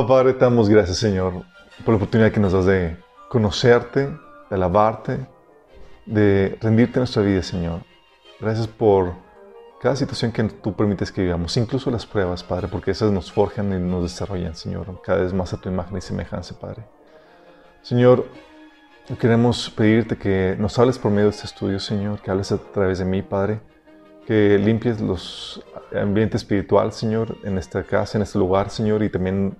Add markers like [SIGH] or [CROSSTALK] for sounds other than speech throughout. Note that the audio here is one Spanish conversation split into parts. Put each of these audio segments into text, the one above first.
Amado Padre, te damos gracias, Señor, por la oportunidad que nos das de conocerte, de alabarte, de rendirte nuestra vida, Señor. Gracias por cada situación que tú permites que vivamos, incluso las pruebas, Padre, porque esas nos forjan y nos desarrollan, Señor, cada vez más a tu imagen y semejanza, Padre. Señor, queremos pedirte que nos hables por medio de este estudio, Señor, que hables a través de mí, Padre, que limpies los ambientes espiritual, Señor, en esta casa, en este lugar, Señor, y también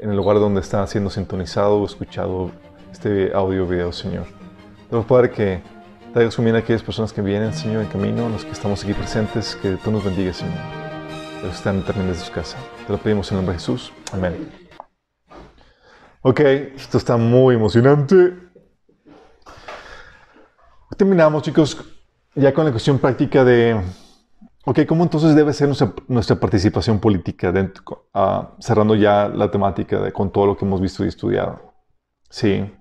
en el lugar donde está siendo sintonizado o escuchado este audio video, Señor. Te Padre, que traigas su a aquellas personas que vienen, Señor, en camino, los que estamos aquí presentes, que tú nos bendigas, Señor. Los que están también desde su casa. Te lo pedimos en el nombre de Jesús. Amén. Ok, esto está muy emocionante. Terminamos, chicos, ya con la cuestión práctica de, ok, ¿cómo entonces debe ser nuestra, nuestra participación política, dentro, ah, cerrando ya la temática de, con todo lo que hemos visto y estudiado? Sí.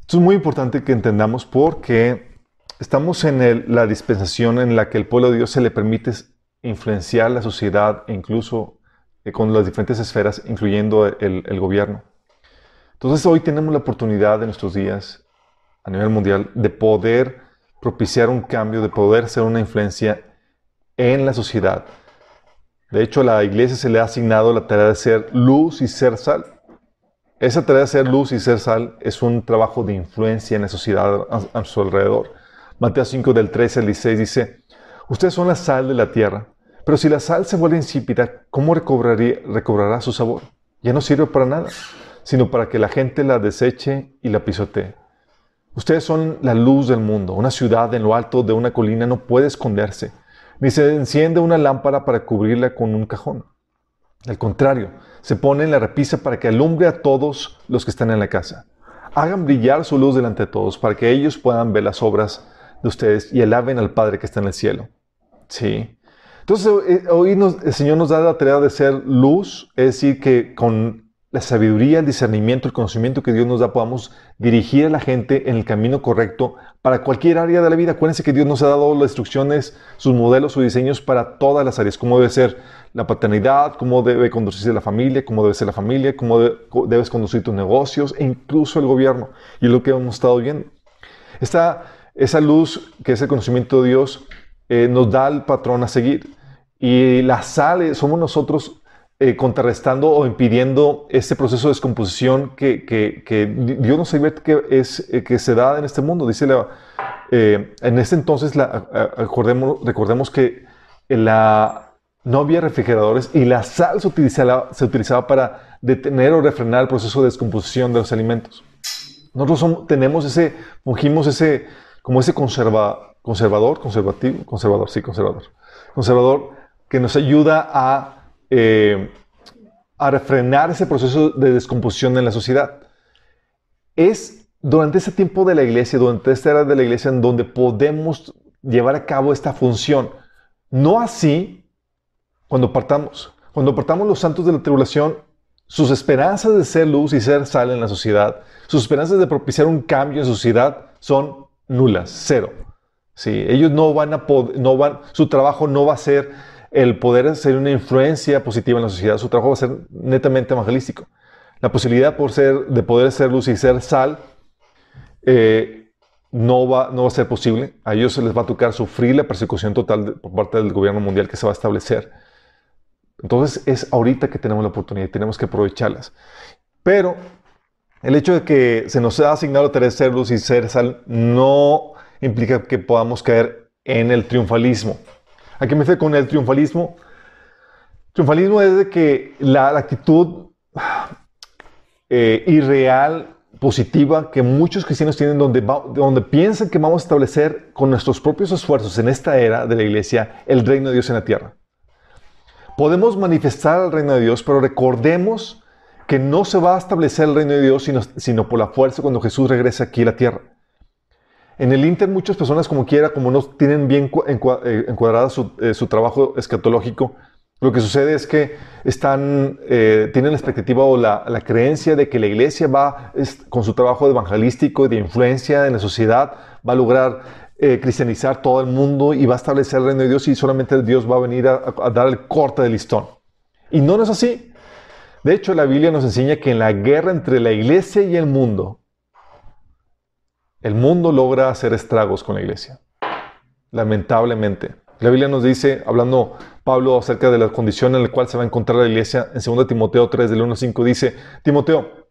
Esto es muy importante que entendamos porque estamos en el- la dispensación en la que el pueblo de Dios se le permite influenciar la sociedad e incluso eh, con las diferentes esferas, incluyendo el, el gobierno. Entonces hoy tenemos la oportunidad de nuestros días a nivel mundial de poder propiciar un cambio, de poder ser una influencia en la sociedad. De hecho, a la iglesia se le ha asignado la tarea de ser luz y ser sal. Esa tarea de ser luz y ser sal es un trabajo de influencia en la sociedad a, a su alrededor. Mateo 5 del 13 al 16 dice, ustedes son la sal de la tierra, pero si la sal se vuelve insípida, ¿cómo recobraría- recobrará su sabor? Ya no sirve para nada, sino para que la gente la deseche y la pisotee. Ustedes son la luz del mundo. Una ciudad en lo alto de una colina no puede esconderse, ni se enciende una lámpara para cubrirla con un cajón. Al contrario, se pone en la repisa para que alumbre a todos los que están en la casa. Hagan brillar su luz delante de todos para que ellos puedan ver las obras de ustedes y alaben al Padre que está en el cielo. Sí. Entonces, eh, hoy nos- el Señor nos da la tarea de ser luz, es decir, que con la sabiduría, el discernimiento, el conocimiento que Dios nos da, podamos dirigir a la gente en el camino correcto para cualquier área de la vida. Acuérdense que Dios nos ha dado las instrucciones, sus modelos, sus diseños para todas las áreas, cómo debe ser la paternidad, cómo debe conducirse la familia, cómo debe ser la familia, cómo de- debes conducir tus negocios e incluso el gobierno. Y es lo que hemos estado viendo. Esta, esa luz, que es el conocimiento de Dios, eh, nos da el patrón a seguir. Y la sal eh, somos nosotros eh, contrarrestando o impidiendo este proceso de descomposición que, que- que Dios nos advierte que, es, eh, que se da en este mundo. Dice la, eh, en ese entonces, la- acordemos- recordemos que la, no había refrigeradores y la sal se utilizaba, se utilizaba para detener o refrenar el proceso de descomposición de los alimentos. Nosotros tenemos ese, fungimos ese, como ese conserva, conservador, conservativo, conservador, sí, conservador, conservador, que nos ayuda a, eh, a refrenar ese proceso de descomposición en la sociedad. Es durante ese tiempo de la iglesia, durante esta era de la iglesia, en donde podemos llevar a cabo esta función. No así cuando partamos. Cuando partamos los santos de la tribulación, sus esperanzas de ser luz y ser sal en la sociedad, sus esperanzas de propiciar un cambio en sociedad son nulas, cero. Sí, ellos no van a poder, no van, su trabajo no va a ser el poder ser una influencia positiva en la sociedad, su trabajo va a ser netamente evangelístico. La posibilidad por ser, de poder ser luz y ser sal eh, no, va, no va a ser posible. A ellos se les va a tocar sufrir la persecución total por parte del gobierno mundial que se va a establecer. Entonces es ahorita que tenemos la oportunidad y tenemos que aprovecharlas. Pero el hecho de que se nos ha asignado tener ser luz y ser sal no implica que podamos caer en el triunfalismo. ¿A qué me refiero con el triunfalismo? Triunfalismo es de que la, actitud eh, irreal, positiva, que muchos cristianos tienen donde, piensan que vamos a establecer con nuestros propios esfuerzos en esta era de la iglesia el reino de Dios en la tierra. Podemos manifestar el reino de Dios, pero recordemos que no se va a establecer el reino de Dios sino por la fuerza cuando Jesús regrese aquí a la tierra. En el Inter muchas personas como quiera, como no tienen bien eh, encuadrada su, eh, su trabajo escatológico, lo que sucede es que eh, tienen la expectativa o la, creencia de que la iglesia va, con su trabajo evangelístico y de influencia en la sociedad, va a lograr cristianizar todo el mundo y va a establecer el reino de Dios y solamente Dios va a venir a, dar el corte del listón. Y no es así. De hecho, la Biblia nos enseña que en la guerra entre la iglesia y el mundo, el mundo logra hacer estragos con la iglesia. Lamentablemente. La Biblia nos dice, hablando Pablo acerca de la condición en la cual se va a encontrar la iglesia, en 2 Timoteo 3, del 1 al 5, dice, Timoteo,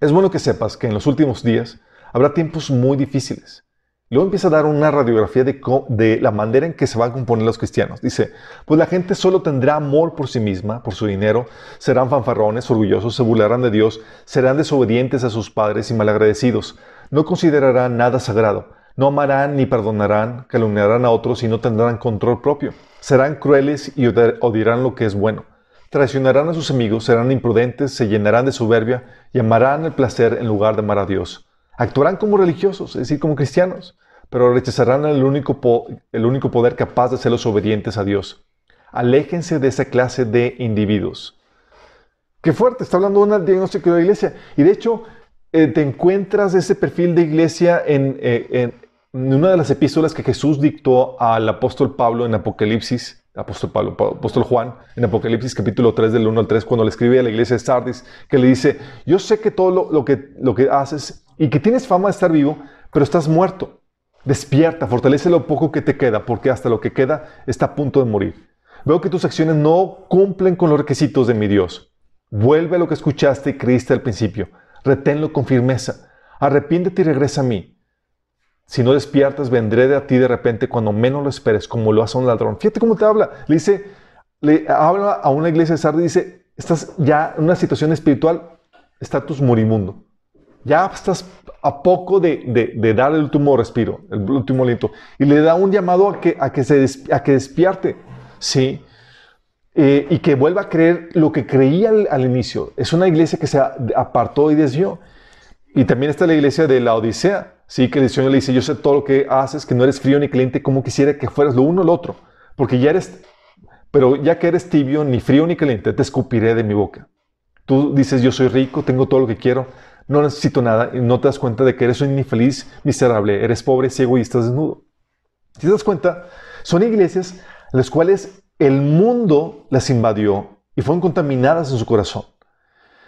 es bueno que sepas que en los últimos días habrá tiempos muy difíciles. Luego empieza a dar una radiografía de, la manera en que se van a componer los cristianos. Dice, pues la gente solo tendrá amor por sí misma, por su dinero, serán fanfarrones, orgullosos, se burlarán de Dios, serán desobedientes a sus padres y malagradecidos no considerarán nada sagrado, no amarán ni perdonarán, calumniarán a otros y no tendrán control propio. Serán crueles y odiarán lo que es bueno. Traicionarán a sus amigos, serán imprudentes, se llenarán de soberbia y amarán el placer en lugar de amar a Dios. Actuarán como religiosos, es decir, como cristianos, pero rechazarán el único, el único poder capaz de hacerlos obedientes a Dios. Aléjense de esa clase de individuos. Qué fuerte, está hablando de un diagnóstico de la iglesia. Y de hecho, eh, te encuentras ese perfil de iglesia eh, en, una de las epístolas que Jesús dictó al apóstol Pablo en Apocalipsis, apóstol Pablo, apóstol Juan, en Apocalipsis capítulo 3 del 1 al 3, cuando le escribe a la iglesia de Sardis, que le dice, yo sé que todo lo, que, lo que haces y que tienes fama de estar vivo, pero estás muerto. Despierta, fortalece lo poco que te queda, porque hasta lo que queda está a punto de morir. Veo que tus acciones no cumplen con los requisitos de mi Dios. Vuelve a lo que escuchaste y creíste al principio reténlo con firmeza. Arrepiéntete y regresa a mí. Si no despiertas, vendré de a ti de repente cuando menos lo esperes, como lo hace un ladrón. Fíjate cómo te habla. Le dice, le habla a una iglesia de Sardes y dice, estás ya en una situación espiritual, estatus morimundo. Ya estás a poco de, dar el último respiro, el último aliento. Y le da un llamado a que, a que despierte. Sí. Eh, y que vuelva a creer lo que creía al, inicio. Es una iglesia que se apartó y desvió. Y también está la iglesia de la Odisea, sí, que el Señor le dice, yo sé todo lo que haces, que no eres frío ni caliente, como quisiera que fueras lo uno o lo otro, porque ya eres, pero ya que eres tibio, ni frío ni caliente, te escupiré de mi boca. Tú dices, yo soy rico, tengo todo lo que quiero, no necesito nada, y no te das cuenta de que eres un infeliz, miserable, eres pobre, ciego y estás desnudo. Si te das cuenta, son iglesias las cuales el mundo las invadió y fueron contaminadas en su corazón.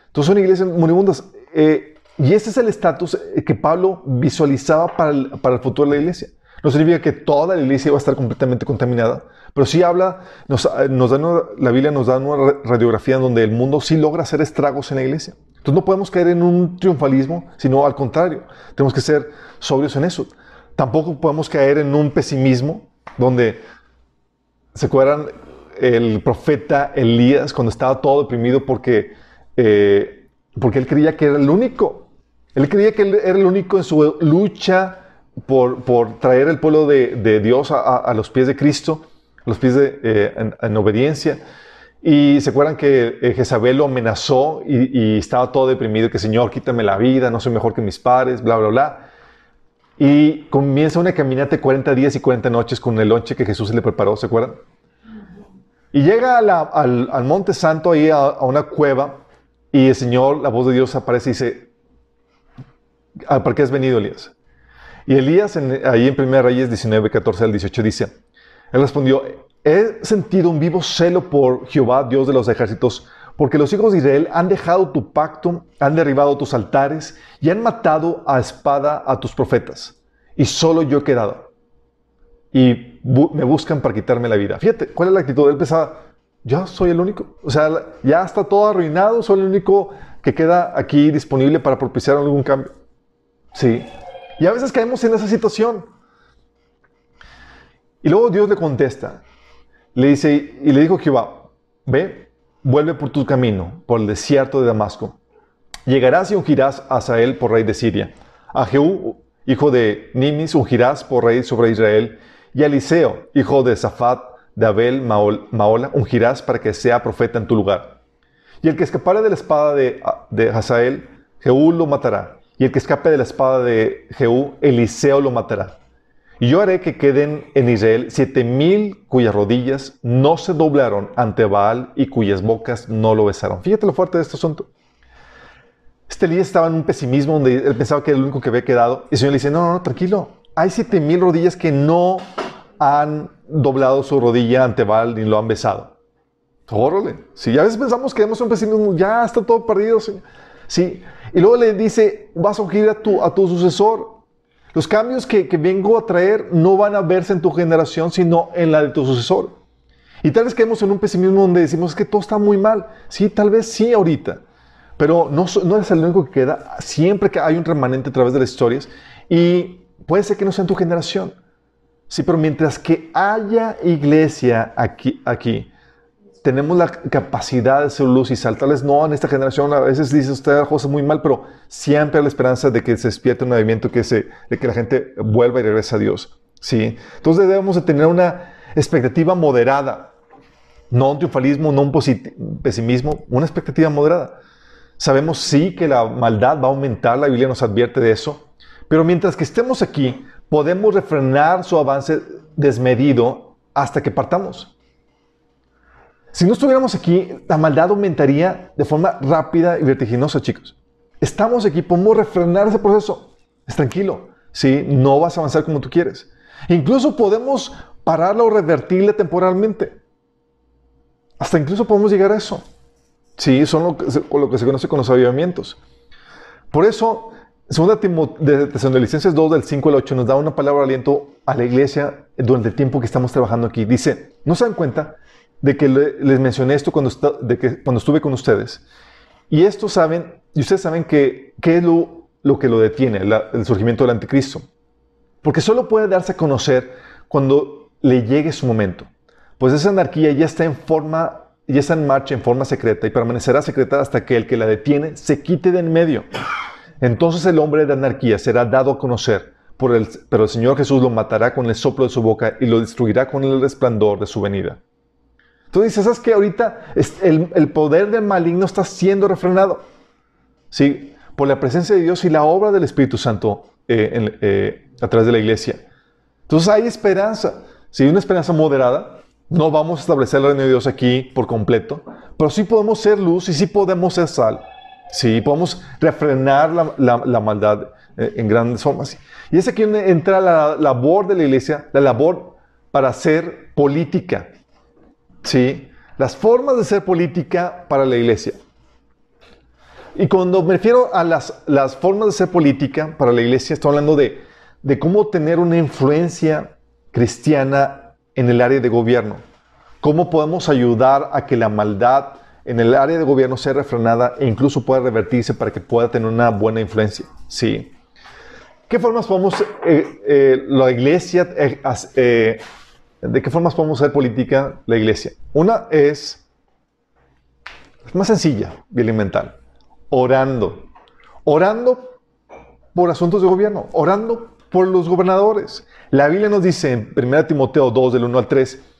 Entonces son iglesias moribundas. Eh, y ese es el estatus eh, que Pablo visualizaba para el, para el, futuro de la iglesia. No significa que toda la iglesia va a estar completamente contaminada, pero sí habla, nos, eh, nos da la Biblia nos da una radiografía en donde el mundo sí logra hacer estragos en la iglesia. Entonces no podemos caer en un triunfalismo, sino al contrario, tenemos que ser sobrios en eso. Tampoco podemos caer en un pesimismo donde ¿Se acuerdan el profeta Elías cuando estaba todo deprimido porque, eh, porque él creía que era el único? Él creía que él era el único en su lucha por, por traer el pueblo de, de Dios a, a, los pies de Cristo, a los pies de, eh, en, obediencia. Y se acuerdan que eh, Jezabel lo amenazó y, y, estaba todo deprimido, que Señor, quítame la vida, no soy mejor que mis padres, bla, bla, bla. Y comienza una caminata de 40 días y 40 noches con el lonche que Jesús le preparó, ¿se acuerdan? Y llega al, Monte Santo, ahí a, una cueva, y el Señor, la voz de Dios aparece y dice, ah, ¿para qué has venido, Elías? Y Elías, ahí en 1 Reyes 19, 14 al 18, dice, él respondió, he sentido un vivo celo por Jehová, Dios de los ejércitos, porque los hijos de Israel han dejado tu pacto, han derribado tus altares y han matado a espada a tus profetas. Y solo yo he quedado. Y me buscan para quitarme la vida. Fíjate, ¿cuál es la actitud? Él pensaba, yo soy el único. O sea, ya está todo arruinado, soy el único que queda aquí disponible para propiciar algún cambio. Sí. Y a veces caemos en esa situación. Y luego Dios le contesta. Le dice, y le dijo Jehová, ve, vuelve por tu camino, por el desierto de Damasco. Llegarás y ungirás a Asael por rey de Siria. A Jehú, hijo de Nimis, ungirás por rey sobre Israel. Y a Eliseo, hijo de Safat, de Abel Maola, ungirás para que sea profeta en tu lugar. Y el que escapare de la espada de, de Hazael, Jehú lo matará. Y el que escape de la espada de Jehú, Eliseo lo matará. Y yo haré que queden en Israel siete mil cuyas rodillas no se doblaron ante Baal y cuyas bocas no lo besaron. Fíjate lo fuerte de este asunto. Este estaba en un pesimismo donde él pensaba que era el único que había quedado. Y el Señor le dice, no, no, no, tranquilo. Hay siete mil rodillas que no han doblado su rodilla ante Baal ni lo han besado. Órale. Si a veces pensamos que hemos un pesimismo, ya está todo perdido. Sí. Y luego le dice, vas a ungir a tu, a tu sucesor. Los cambios que, que, vengo a traer no van a verse en tu generación, sino en la de tu sucesor. Y tal vez quedemos en un pesimismo donde decimos que todo está muy mal. Sí, tal vez sí ahorita. Pero no, no es el único que queda. Siempre que hay un remanente a través de las historias. Y puede ser que no sea en tu generación. Sí, pero mientras que haya iglesia aquí, tenemos la capacidad de ser luz y saltarles. No, en esta generación a veces dice usted cosas muy mal, pero siempre hay la esperanza de que se despierte un movimiento, que se, de que la gente vuelva y regrese a Dios. ¿sí? Entonces debemos de tener una expectativa moderada. No un triunfalismo, no un pesimismo, una expectativa moderada. Sabemos sí que la maldad va a aumentar, la Biblia nos advierte de eso, pero mientras que estemos aquí, podemos refrenar su avance desmedido hasta que partamos. Si no estuviéramos aquí, la maldad aumentaría de forma rápida y vertiginosa, chicos. Estamos aquí, podemos refrenar ese proceso. Es tranquilo, ¿sí? No vas a avanzar como tú quieres. Incluso podemos pararla o revertirla temporalmente. Hasta incluso podemos llegar a eso. Sí, son lo que, lo que se conoce con los avivamientos. Por eso, Segunda de Tesalonicenses 2, del 5 al 8, nos da una palabra de aliento a la iglesia durante el tiempo que estamos trabajando aquí. Dice, ¿no se dan cuenta de que les mencioné esto cuando, de que, cuando estuve con ustedes? Y esto saben, y ustedes saben que, qué es lo, lo, que lo detiene, el surgimiento del anticristo. Porque solo puede darse a conocer cuando le llegue su momento. Pues esa anarquía ya está en forma, ya está en marcha en forma secreta y permanecerá secreta hasta que el que la detiene se quite de en medio. Entonces el hombre de anarquía será dado a conocer, pero el Señor Jesús lo matará con el soplo de su boca y lo destruirá con el resplandor de su venida. Tú dices, ¿sabes que ahorita el, poder del maligno está siendo refrenado? Sí, por la presencia de Dios y la obra del Espíritu Santo eh, eh, a través de la iglesia. Entonces hay esperanza. Si hay una esperanza moderada, no vamos a establecer el reino de Dios aquí por completo, pero sí podemos ser luz y sí podemos ser sal. Sí, podemos refrenar la, maldad eh, en grandes formas. Y es aquí donde entra la labor de la iglesia, la labor para hacer política. Sí, las formas de ser política para la iglesia. Y cuando me refiero a las, formas de ser política para la iglesia, estoy hablando de cómo tener una influencia cristiana en el área de gobierno. Cómo podemos ayudar a que la maldad en el área de gobierno sea refrenada e incluso pueda revertirse para que pueda tener una buena influencia. Sí. ¿Qué formas podemos, eh, eh, la iglesia, eh, de qué formas podemos hacer política la iglesia? Una es, más sencilla y elemental, orando. Orando por asuntos de gobierno, orando por los gobernadores. La Biblia nos dice en 1 Timoteo 2, del 1 al 3,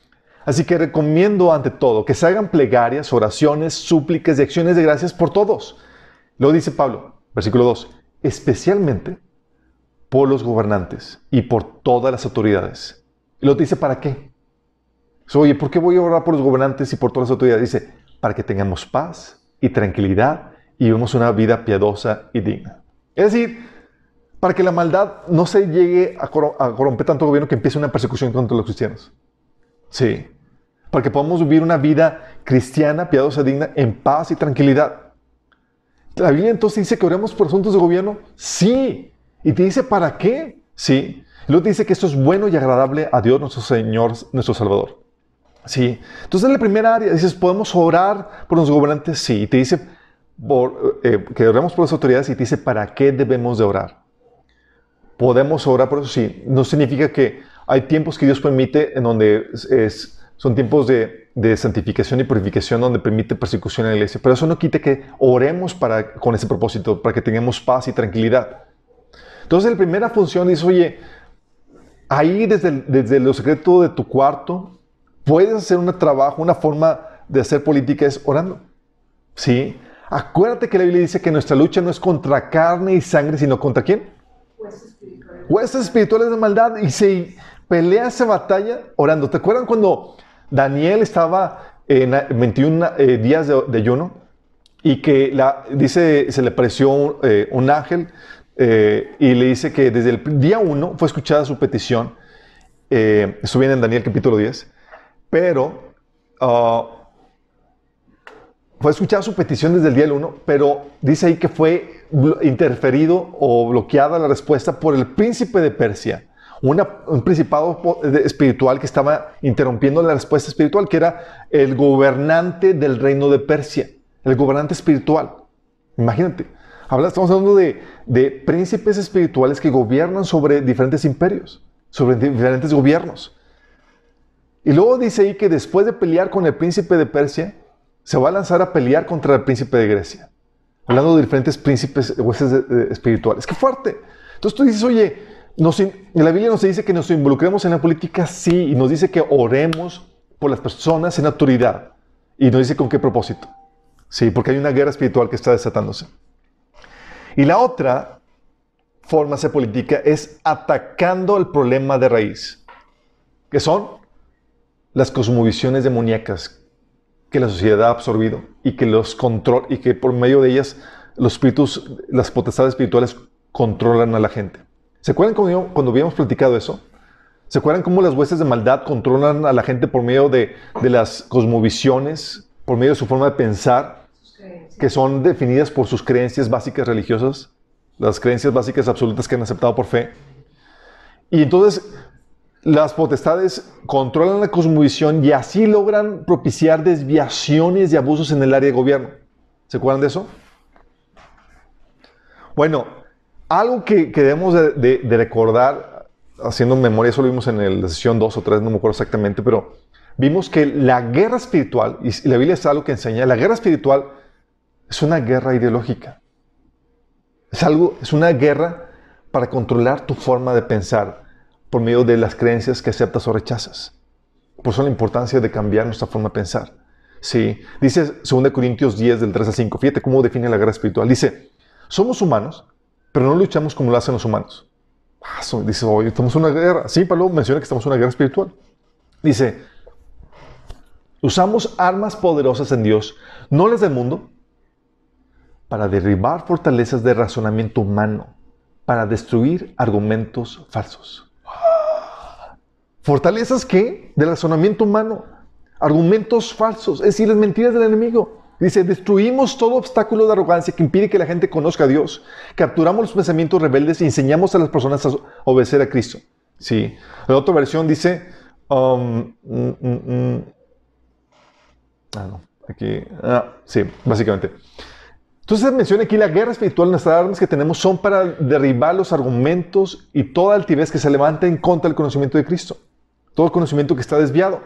Así que recomiendo ante todo que se hagan plegarias, oraciones, súplicas y acciones de gracias por todos. Lo dice Pablo, versículo 2, especialmente por los gobernantes y por todas las autoridades. Y lo dice para qué. Oye, ¿por qué voy a orar por los gobernantes y por todas las autoridades? Dice, para que tengamos paz y tranquilidad y vivamos una vida piadosa y digna. Es decir, para que la maldad no se llegue a, corromper tanto gobierno que empiece una persecución contra los cristianos. Sí. Para que podamos vivir una vida cristiana, piadosa, digna, en paz y tranquilidad. ¿La Biblia entonces dice que oremos por asuntos de gobierno? Sí. ¿Y te dice para qué? Sí. Luego te dice que esto es bueno y agradable a Dios nuestro Señor, nuestro Salvador. Sí. Entonces en la primera área dices, ¿podemos orar por los gobernantes? Sí. Y te dice eh, que oremos por las autoridades y te dice para qué debemos de orar. Podemos orar por eso, sí. No significa que hay tiempos que Dios permite en donde es, son tiempos de, santificación y purificación donde permite persecución en la iglesia. Pero eso no quita que oremos para, con ese propósito, para que tengamos paz y tranquilidad. Entonces, la primera función dice, oye, ahí desde, desde lo secreto de tu cuarto, puedes hacer un trabajo, una forma de hacer política es orando. ¿Sí? Acuérdate que la Biblia dice que nuestra lucha no es contra carne y sangre, sino contra quién? Huestes espirituales. de maldad. Y se pelea esa batalla orando. ¿Te acuerdan cuando Daniel estaba en 21 eh, días de, ayuno y que dice, se le apareció eh, un, ángel eh, y le dice que desde el día 1 fue escuchada su petición. eso viene en Daniel capítulo 10. Pero uh, fue escuchada su petición desde el día 1, pero dice ahí que fue interferido o bloqueada la respuesta por el príncipe de Persia un principado espiritual que estaba interrumpiendo la respuesta espiritual, que era el gobernante del reino de Persia, el gobernante espiritual. Imagínate, estamos hablando de, de príncipes espirituales que gobiernan sobre diferentes imperios, sobre diferentes gobiernos. Y luego dice ahí que después de pelear con el príncipe de Persia, se va a lanzar a pelear contra el príncipe de Grecia. Hablando de diferentes príncipes espirituales. ¡Qué fuerte! Entonces tú dices, oye, la Biblia nos dice que nos involucremos en la política, sí, y nos dice que oremos por las personas en autoridad. Y nos dice con qué propósito. Sí, porque hay una guerra espiritual que está desatándose. Y la otra forma de política es atacando el problema de raíz, que son las cosmovisiones demoníacas que la sociedad ha absorbido y que los control y que por medio de ellas los espíritus, las potestades espirituales controlan a la gente. ¿Se acuerdan cuando, habíamos platicado eso? ¿Se acuerdan cómo las huestes de maldad controlan a la gente por medio de, las cosmovisiones, por medio de su forma de pensar, que son definidas por sus creencias básicas religiosas, las creencias básicas absolutas que han aceptado por fe? Y entonces las potestades controlan la cosmovisión y así logran propiciar desviaciones y abusos en el área de gobierno. ¿Se acuerdan de eso? Bueno, algo que, debemos de, recordar, haciendo memoria, eso lo vimos en la sesión 2 o 3, no me acuerdo exactamente, pero vimos que la guerra espiritual, y la Biblia es algo que enseña, la guerra espiritual es una guerra ideológica. Es algo, es una guerra para controlar tu forma de pensar por medio de las creencias que aceptas o rechazas. Por eso la importancia de cambiar nuestra forma de pensar. Sí, dice 2 Corintios 10 del 3 al 5. Fíjate cómo define la guerra espiritual. Dice, somos humanos, pero no luchamos como lo hacen los humanos. Dice, oye, estamos en una guerra. Sí, Pablo menciona que estamos en una guerra espiritual. Dice, usamos armas poderosas en Dios, no las del mundo, para derribar fortalezas de razonamiento humano, para destruir argumentos falsos. ¿Fortalezas qué? Del razonamiento humano. Argumentos falsos, es decir, las mentiras del enemigo. Dice, destruimos todo obstáculo de arrogancia que impide que la gente conozca a Dios. Capturamos los pensamientos rebeldes y enseñamos a las personas a obedecer a Cristo. Sí. La otra versión dice, um, mm, mm, mm. ah, no, aquí, ah, sí, básicamente. Entonces menciona aquí la guerra espiritual, nuestras armas que tenemos son para derribar los argumentos y toda altivez que se levanta en contra del conocimiento de Cristo. Todo el conocimiento que está desviado.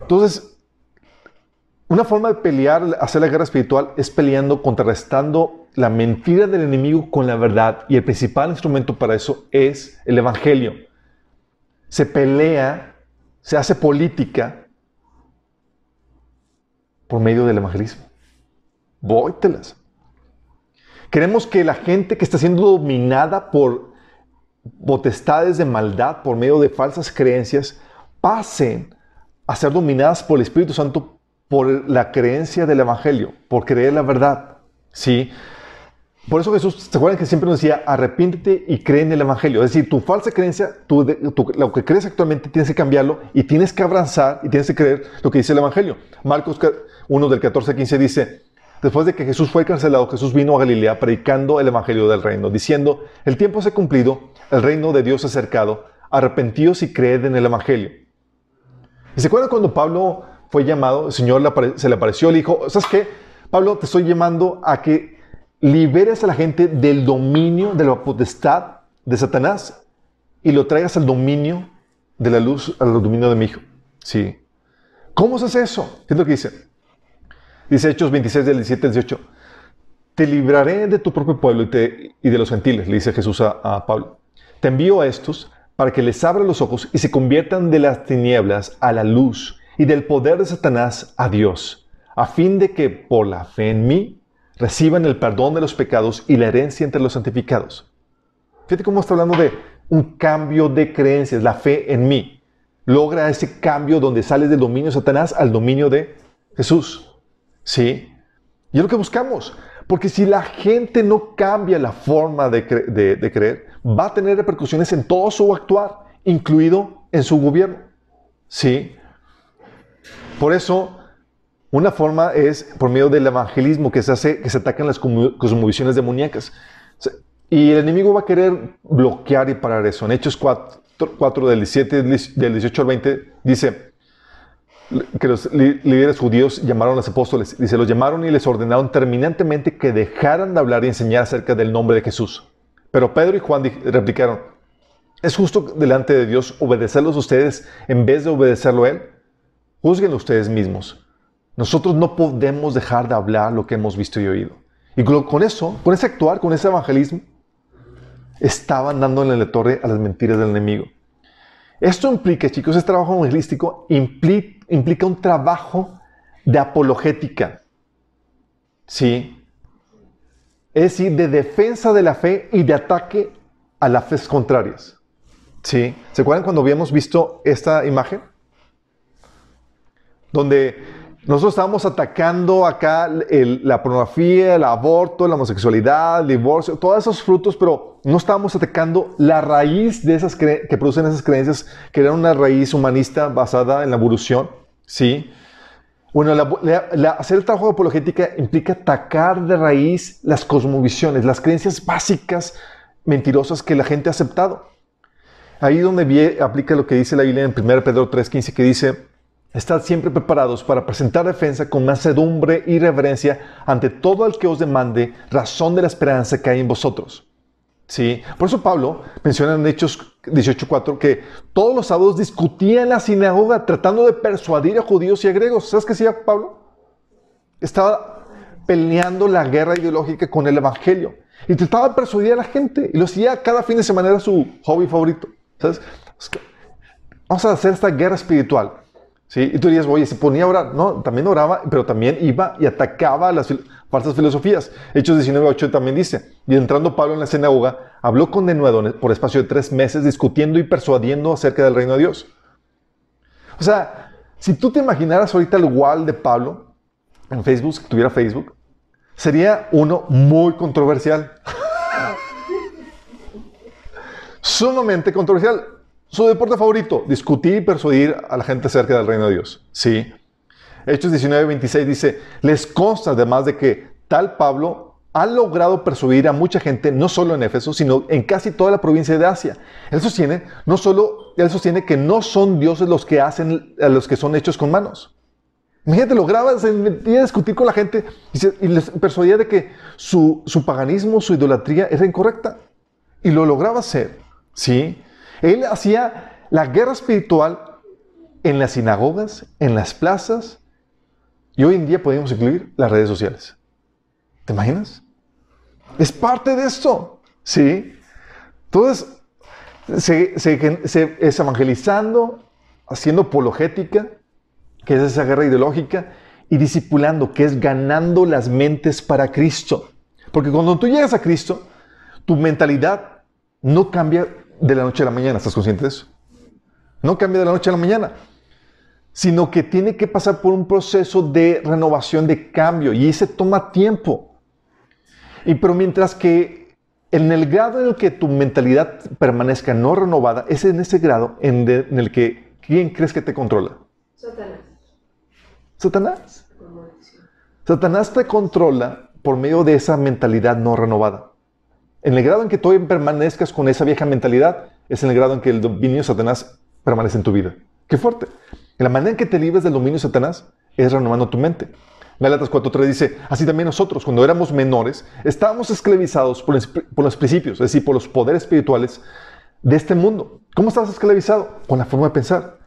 Entonces, una forma de pelear, hacer la guerra espiritual, es peleando, contrarrestando la mentira del enemigo con la verdad. Y el principal instrumento para eso es el Evangelio. Se pelea, se hace política por medio del evangelismo. Vóytelas. Queremos que la gente que está siendo dominada por potestades de maldad, por medio de falsas creencias, pasen a ser dominadas por el Espíritu Santo por la creencia del Evangelio, por creer la verdad. ¿sí? por eso Jesús, ¿se acuerdan que siempre nos decía, arrepiéntete y cree en el Evangelio? Es decir, tu falsa creencia, tu, lo que crees actualmente, tienes que cambiarlo y tienes que abrazar y tienes que creer lo que dice el Evangelio. Marcos 1 del 14 al 15 dice, después de que Jesús fue cancelado, Jesús vino a Galilea predicando el Evangelio del reino, diciendo, el tiempo se ha cumplido, el reino de Dios ha acercado, arrepentíos y creed en el Evangelio. ¿Y se acuerdan cuando Pablo fue llamado, el Señor se le apareció, le dijo, ¿sabes qué? Pablo, te estoy llamando a que liberes a la gente del dominio, de la potestad de Satanás y lo traigas al dominio de la luz, al dominio de mi hijo. Sí. ¿Cómo se hace eso? ¿Qué es lo que dice? Dice Hechos 26, del 17 al 18. Te libraré de tu propio pueblo y, de los gentiles, le dice Jesús a, a Pablo. Te envío a estos para que les abra los ojos y se conviertan de las tinieblas a la luz y del poder de Satanás a Dios, a fin de que por la fe en mí reciban el perdón de los pecados y la herencia entre los santificados. Fíjate cómo está hablando de un cambio de creencias, la fe en mí. Logra ese cambio donde sales del dominio de Satanás al dominio de Jesús. ¿Sí? Y es lo que buscamos. Porque si la gente no cambia la forma de, de, creer, va a tener repercusiones en todo su actuar, incluido en su gobierno. ¿Sí? Por eso, una forma es por medio del evangelismo que se hace, que se atacan las cosmovisiones demoníacas. Y el enemigo va a querer bloquear y parar eso. En Hechos 4, del, 17, del 18 al 20 dice que los líderes judíos llamaron a los apóstoles. Dice, los llamaron y les ordenaron terminantemente que dejaran de hablar y enseñar acerca del nombre de Jesús. Pero Pedro y Juan replicaron, ¿es justo delante de Dios obedecerlos ustedes en vez de obedecerlo a Él? Júzguenlo ustedes mismos. Nosotros no podemos dejar de hablar lo que hemos visto y oído. Y con eso, con ese actuar, con ese evangelismo, estaban dándole la torre a las mentiras del enemigo. Esto implica, chicos, este trabajo evangelístico implica, implica un trabajo de apologética. ¿Sí? Es decir, de defensa de la fe y de ataque a las fe contrarias. ¿Sí? ¿Se acuerdan cuando habíamos visto esta imagen? Donde nosotros estábamos atacando acá la pornografía, el aborto, la homosexualidad, el divorcio, todos esos frutos, pero no estábamos atacando la raíz de esas que producen esas creencias, que era una raíz humanista basada en la evolución, ¿sí? Bueno, hacer el trabajo de apologética implica atacar de raíz las cosmovisiones, las creencias básicas mentirosas que la gente ha aceptado. Ahí donde aplica lo que dice la Biblia en 1 Pedro 3.15, que dice, Estad siempre preparados para presentar defensa con mansedumbre y reverencia ante todo el que os demande razón de la esperanza que hay en vosotros. ¿Sí? Por eso Pablo menciona en Hechos 18.4 que todos los sábados discutían en la sinagoga tratando de persuadir a judíos y a griegos. ¿Sabes qué hacía Pablo? Estaba peleando la guerra ideológica con el Evangelio y trataba de persuadir a la gente y lo hacía cada fin de semana, era su hobby favorito. ¿Sabes? Vamos a hacer esta guerra espiritual. Y tú dirías, oye, se ponía a orar. No, también oraba, pero también iba y atacaba las falsas filosofías. Hechos 19.8 también dice, y entrando Pablo en la sinagoga, habló con denuedo por espacio de tres meses, discutiendo y persuadiendo acerca del reino de Dios. O sea, si tú te imaginaras ahorita el wall de Pablo en Facebook, si tuviera Facebook, sería uno muy controversial. [LAUGHS] Sumamente controversial. Su deporte favorito, discutir y persuadir a la gente acerca del reino de Dios. Sí. Hechos 19, 26 dice, les consta además de que tal Pablo ha logrado persuadir a mucha gente, no solo en Éfeso, sino en casi toda la provincia de Asia. Él sostiene, no solo, él sostiene que no son dioses los que hacen a los que son hechos con manos. Imagínate, lograba, se discutir con la gente y, les persuadía de que su, su paganismo, su idolatría era incorrecta. Y lo lograba hacer. ¿Sí? Él hacía la guerra espiritual en las sinagogas, en las plazas, y hoy en día podemos incluir las redes sociales. ¿Te imaginas? Es parte de esto, ¿sí? Entonces, se, se, es evangelizando, haciendo apologética, que es esa guerra ideológica, y discipulando, que es ganando las mentes para Cristo. Porque cuando tú llegas a Cristo, tu mentalidad no cambia de la noche a la mañana, ¿estás consciente de eso? No cambia de la noche a la mañana, sino que tiene que pasar por un proceso de renovación, de cambio, y ese toma tiempo. Y pero mientras que en el grado en el que tu mentalidad permanezca no renovada, es en ese grado en, en el que ¿quién crees que te controla? Satanás. Satanás. Satanás te controla por medio de esa mentalidad no renovada. En el grado en que tú permanezcas con esa vieja mentalidad, es en el grado en que el dominio de Satanás permanece en tu vida. Qué fuerte. La manera en que te libres del dominio de Satanás es renovando tu mente. Gálatas 4.3 dice, así también nosotros, cuando éramos menores, estábamos esclavizados por, por, los principios, es decir, por los poderes espirituales de este mundo. ¿Cómo estabas esclavizado? Con la forma de pensar.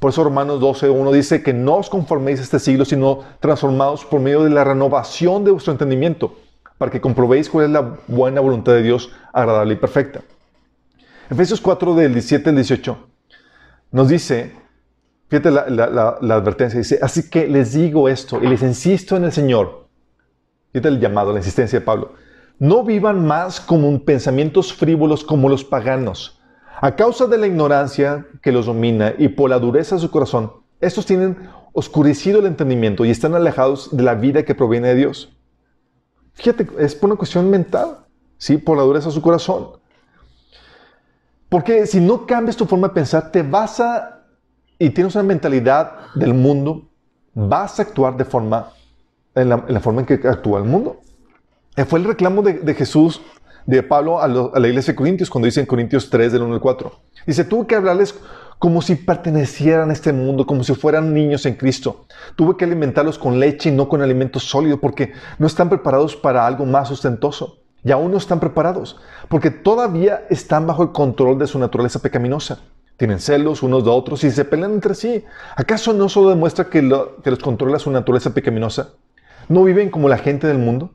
Por eso Romanos 12.1 dice que no os conforméis a este siglo, sino transformados por medio de la renovación de vuestro entendimiento, para que comprobéis cuál es la buena voluntad de Dios, agradable y perfecta. Efesios 4 del 17 al 18 nos dice, fíjate la, advertencia, dice, así que les digo esto y les insisto en el Señor, fíjate el llamado, la insistencia de Pablo, no vivan más como pensamientos frívolos como los paganos. A causa de la ignorancia que los domina y por la dureza de su corazón, estos tienen oscurecido el entendimiento y están alejados de la vida que proviene de Dios. Fíjate, es por una cuestión mental, ¿sí? Por la dureza de su corazón. Porque si no cambias tu forma de pensar, te vas a, y tienes una mentalidad del mundo, vas a actuar de forma, en la, forma en que actúa el mundo. Eh, fue el reclamo de, Jesús, de Pablo a, la iglesia de Corintios, cuando dice en Corintios 3, del 1 al 4. Dice, tuve que hablarles como si pertenecieran a este mundo, como si fueran niños en Cristo. Tuve que alimentarlos con leche y no con alimento sólido, porque no están preparados para algo más ostentoso y aún no están preparados, porque todavía están bajo el control de su naturaleza pecaminosa. Tienen celos unos de otros y se pelean entre sí. ¿Acaso no solo demuestra que, que los controla su naturaleza pecaminosa? ¿No viven como la gente del mundo?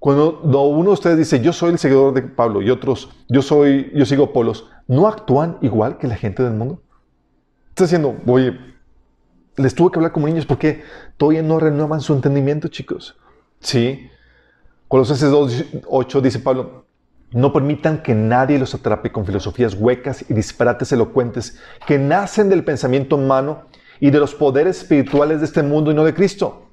Cuando uno de ustedes dice, yo soy el seguidor de Pablo y otros, yo soy, yo sigo Polos, ¿no actúan igual que la gente del mundo? Está diciendo, oye, les tuve que hablar como niños porque todavía no renuevan su entendimiento, chicos. Sí, Colosenses 2.8 dice Pablo, no permitan que nadie los atrape con filosofías huecas y disparates elocuentes que nacen del pensamiento humano y de los poderes espirituales de este mundo y no de Cristo.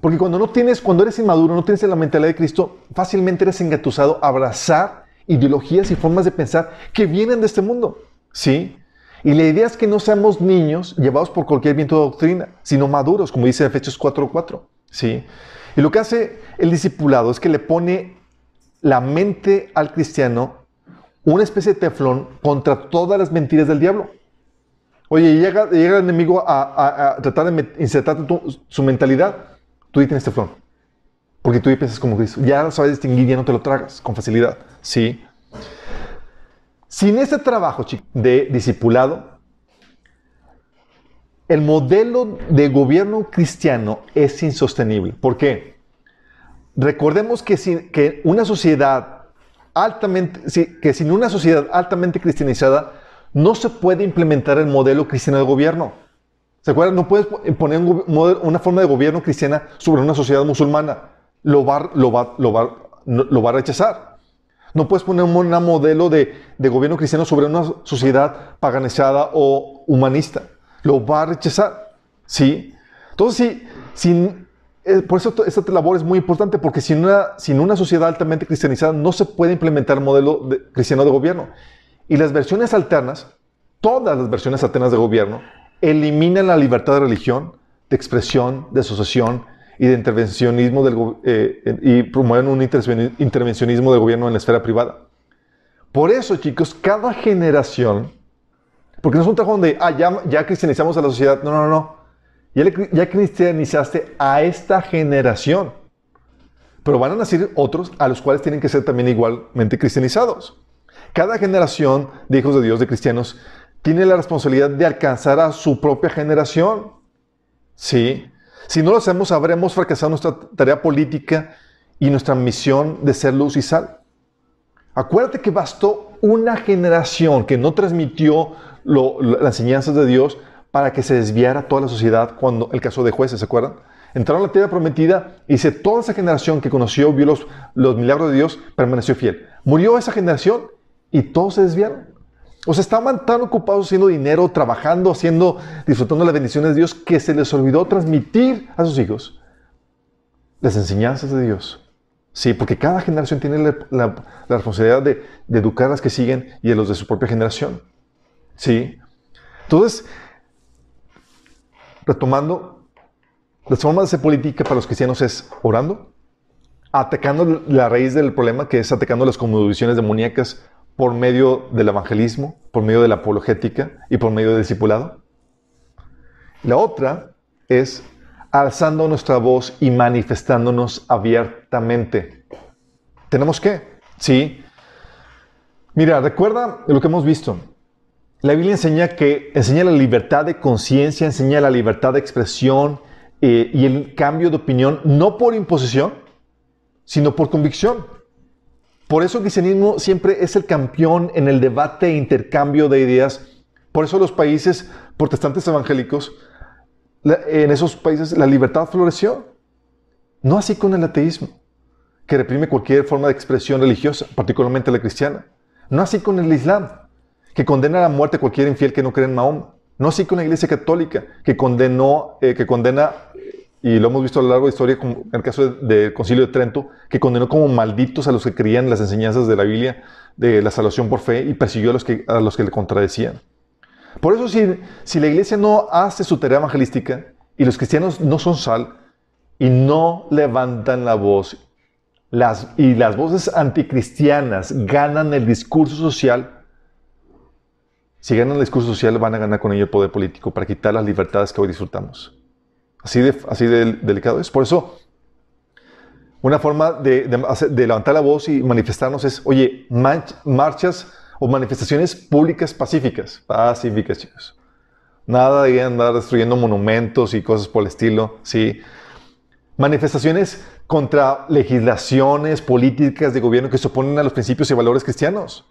Porque cuando no tienes, cuando eres inmaduro, no tienes la mentalidad de Cristo, fácilmente eres engatusado a abrazar ideologías y formas de pensar que vienen de este mundo. ¿Sí? Y la idea es que no seamos niños llevados por cualquier viento de doctrina, sino maduros, como dice Efesios 4.4. ¿Sí? Y lo que hace el discipulado es que le pone la mente al cristiano una especie de teflón contra todas las mentiras del diablo. Oye, llega, llega el enemigo a, tratar de insertar su mentalidad, tú ya tienes teflón. Porque tú ya piensas como Cristo. Ya lo sabes distinguir, ya no te lo tragas con facilidad. ¿Sí? Sin este trabajo de discipulado, el modelo de gobierno cristiano es insostenible. ¿Por qué? Recordemos que, sin, que una sociedad altamente, que sin una sociedad altamente cristianizada no se puede implementar el modelo cristiano de gobierno. ¿Se acuerdan? No puedes poner una forma de gobierno cristiana sobre una sociedad musulmana. Lo va, lo va, lo va, lo va a rechazar. No puedes poner un modelo de, de, gobierno cristiano sobre una sociedad paganizada o humanista lo va a rechazar. ¿Sí? Entonces, si, sin, eh, por eso esta labor es muy importante, porque sin una, sin una sociedad altamente cristianizada no se puede implementar el modelo cristiano de gobierno. Y las versiones alternas, todas las versiones alternas de gobierno, eliminan la libertad de religión, de expresión, de asociación y de intervencionismo del, eh, y promueven un intervencionismo de gobierno en la esfera privada. Por eso, chicos, cada generación porque no es un trabajo donde, ah, ya, cristianizamos a la sociedad. No, no, no. Ya, ya cristianizaste a esta generación. Pero van a nacer otros a los cuales tienen que ser también igualmente cristianizados. Cada generación de hijos de Dios, de cristianos, tiene la responsabilidad de alcanzar a su propia generación. Sí. Si no lo hacemos, habremos fracasado nuestra tarea política y nuestra misión de ser luz y sal. Acuérdate que bastó una generación que no transmitió las enseñanzas de Dios para que se desviara toda la sociedad cuando el caso de jueces, ¿se acuerdan? Entraron a la tierra prometida y dice, toda esa generación que conoció, vio los, los milagros de Dios, permaneció fiel. Murió esa generación y todos se desviaron. O sea, estaban tan ocupados haciendo dinero, trabajando, haciendo, disfrutando las bendiciones de Dios, que se les olvidó transmitir a sus hijos las enseñanzas de Dios. Sí, porque cada generación tiene la, la- la responsabilidad de, de educar a las que siguen y a los de su propia generación. Sí. Entonces, retomando, las formas de hacer política para los cristianos es orando, atacando la raíz del problema, que es atacando las conmovisiones demoníacas por medio del evangelismo, por medio de la apologética y por medio del discipulado. La otra es alzando nuestra voz y manifestándonos abiertamente. ¿Tenemos que? Sí. Mira, recuerda lo que hemos visto. La Biblia enseña que enseña la libertad de conciencia, enseña la libertad de expresión eh, y el cambio de opinión, no por imposición, sino por convicción. Por eso el cristianismo siempre es el campeón en el debate e intercambio de ideas. Por eso los países protestantes evangélicos, en esos países la libertad floreció. No así con el ateísmo, que reprime cualquier forma de expresión religiosa, particularmente la cristiana. No así con el Islam, que condena a la muerte a cualquier infiel que no cree en Mahoma. No así con la Iglesia Católica, que condenó, eh, que condena, y lo hemos visto a lo largo de la historia, como en el caso de- del Concilio de Trento, que condenó como malditos a los que creían las enseñanzas de la Biblia de la salvación por fe y persiguió a los que, a los que le contradecían. Por eso, si, si la iglesia no hace su tarea evangelística y los cristianos no son sal y no levantan la voz, las, y las voces anticristianas ganan el discurso social, si ganan el discurso social van a ganar con ello el poder político para quitar las libertades que hoy disfrutamos. Así de, delicado es. Por eso, una forma de, levantar la voz y manifestarnos es, oye, marchas o manifestaciones públicas pacíficas. Pacíficas, chicos. Nada de andar destruyendo monumentos y cosas por el estilo, ¿sí? Manifestaciones contra legislaciones políticas de gobierno que se oponen a los principios y valores cristianos.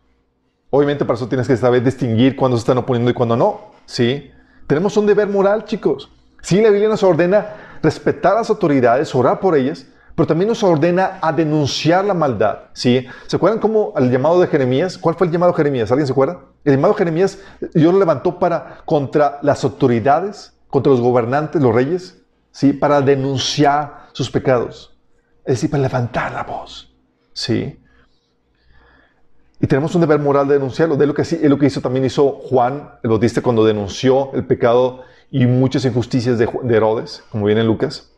Obviamente para eso tienes que saber distinguir cuándo se están oponiendo y cuándo no, ¿sí? Tenemos un deber moral, chicos. Sí, la Biblia nos ordena respetar a las autoridades, orar por ellas, pero también nos ordena a denunciar la maldad, ¿sí? ¿Se acuerdan cómo el llamado de Jeremías? ¿Cuál fue el llamado de Jeremías? ¿Alguien se acuerda? El llamado de Jeremías, Dios lo levantó para contra las autoridades, contra los gobernantes, los reyes, ¿sí? Para denunciar sus pecados. Es decir, para levantar la voz, ¿sí? Y tenemos un deber moral de denunciarlo. De lo que, lo que hizo, también hizo Juan el Bautista cuando denunció el pecado y muchas injusticias de, de Herodes, como viene en Lucas.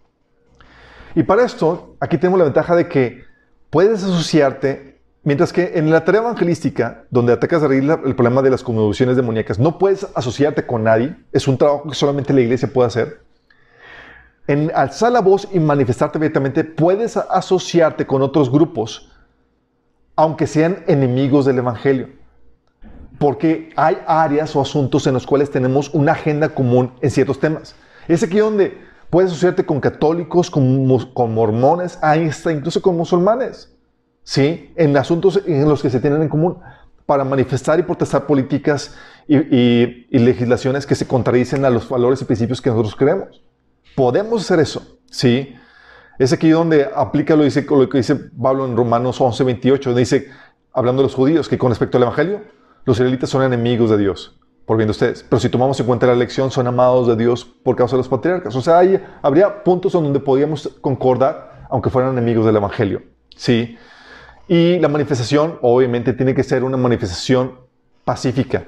Y para esto, aquí tenemos la ventaja de que puedes asociarte, mientras que en la tarea evangelística, donde atacas el problema de las conmociones demoníacas, no puedes asociarte con nadie, es un trabajo que solamente la iglesia puede hacer. En alzar la voz y manifestarte abiertamente, puedes asociarte con otros grupos aunque sean enemigos del Evangelio. Porque hay áreas o asuntos en los cuales tenemos una agenda común en ciertos temas. Es aquí donde puedes asociarte con católicos, con, con mormones, está, incluso con musulmanes. ¿Sí? En asuntos en los que se tienen en común para manifestar y protestar políticas y, y- y legislaciones que se contradicen a los valores y principios que nosotros creemos. Podemos hacer eso, ¿sí? Es aquí donde aplica lo, dice, lo que dice Pablo en Romanos 11, 28, donde dice, hablando de los judíos, que con respecto al Evangelio, los israelitas son enemigos de Dios, por bien de ustedes. Pero si tomamos en cuenta la elección, son amados de Dios por causa de los patriarcas. O sea, habría puntos en donde podíamos concordar, aunque fueran enemigos del Evangelio. Sí. Y la manifestación, obviamente, tiene que ser una manifestación pacífica,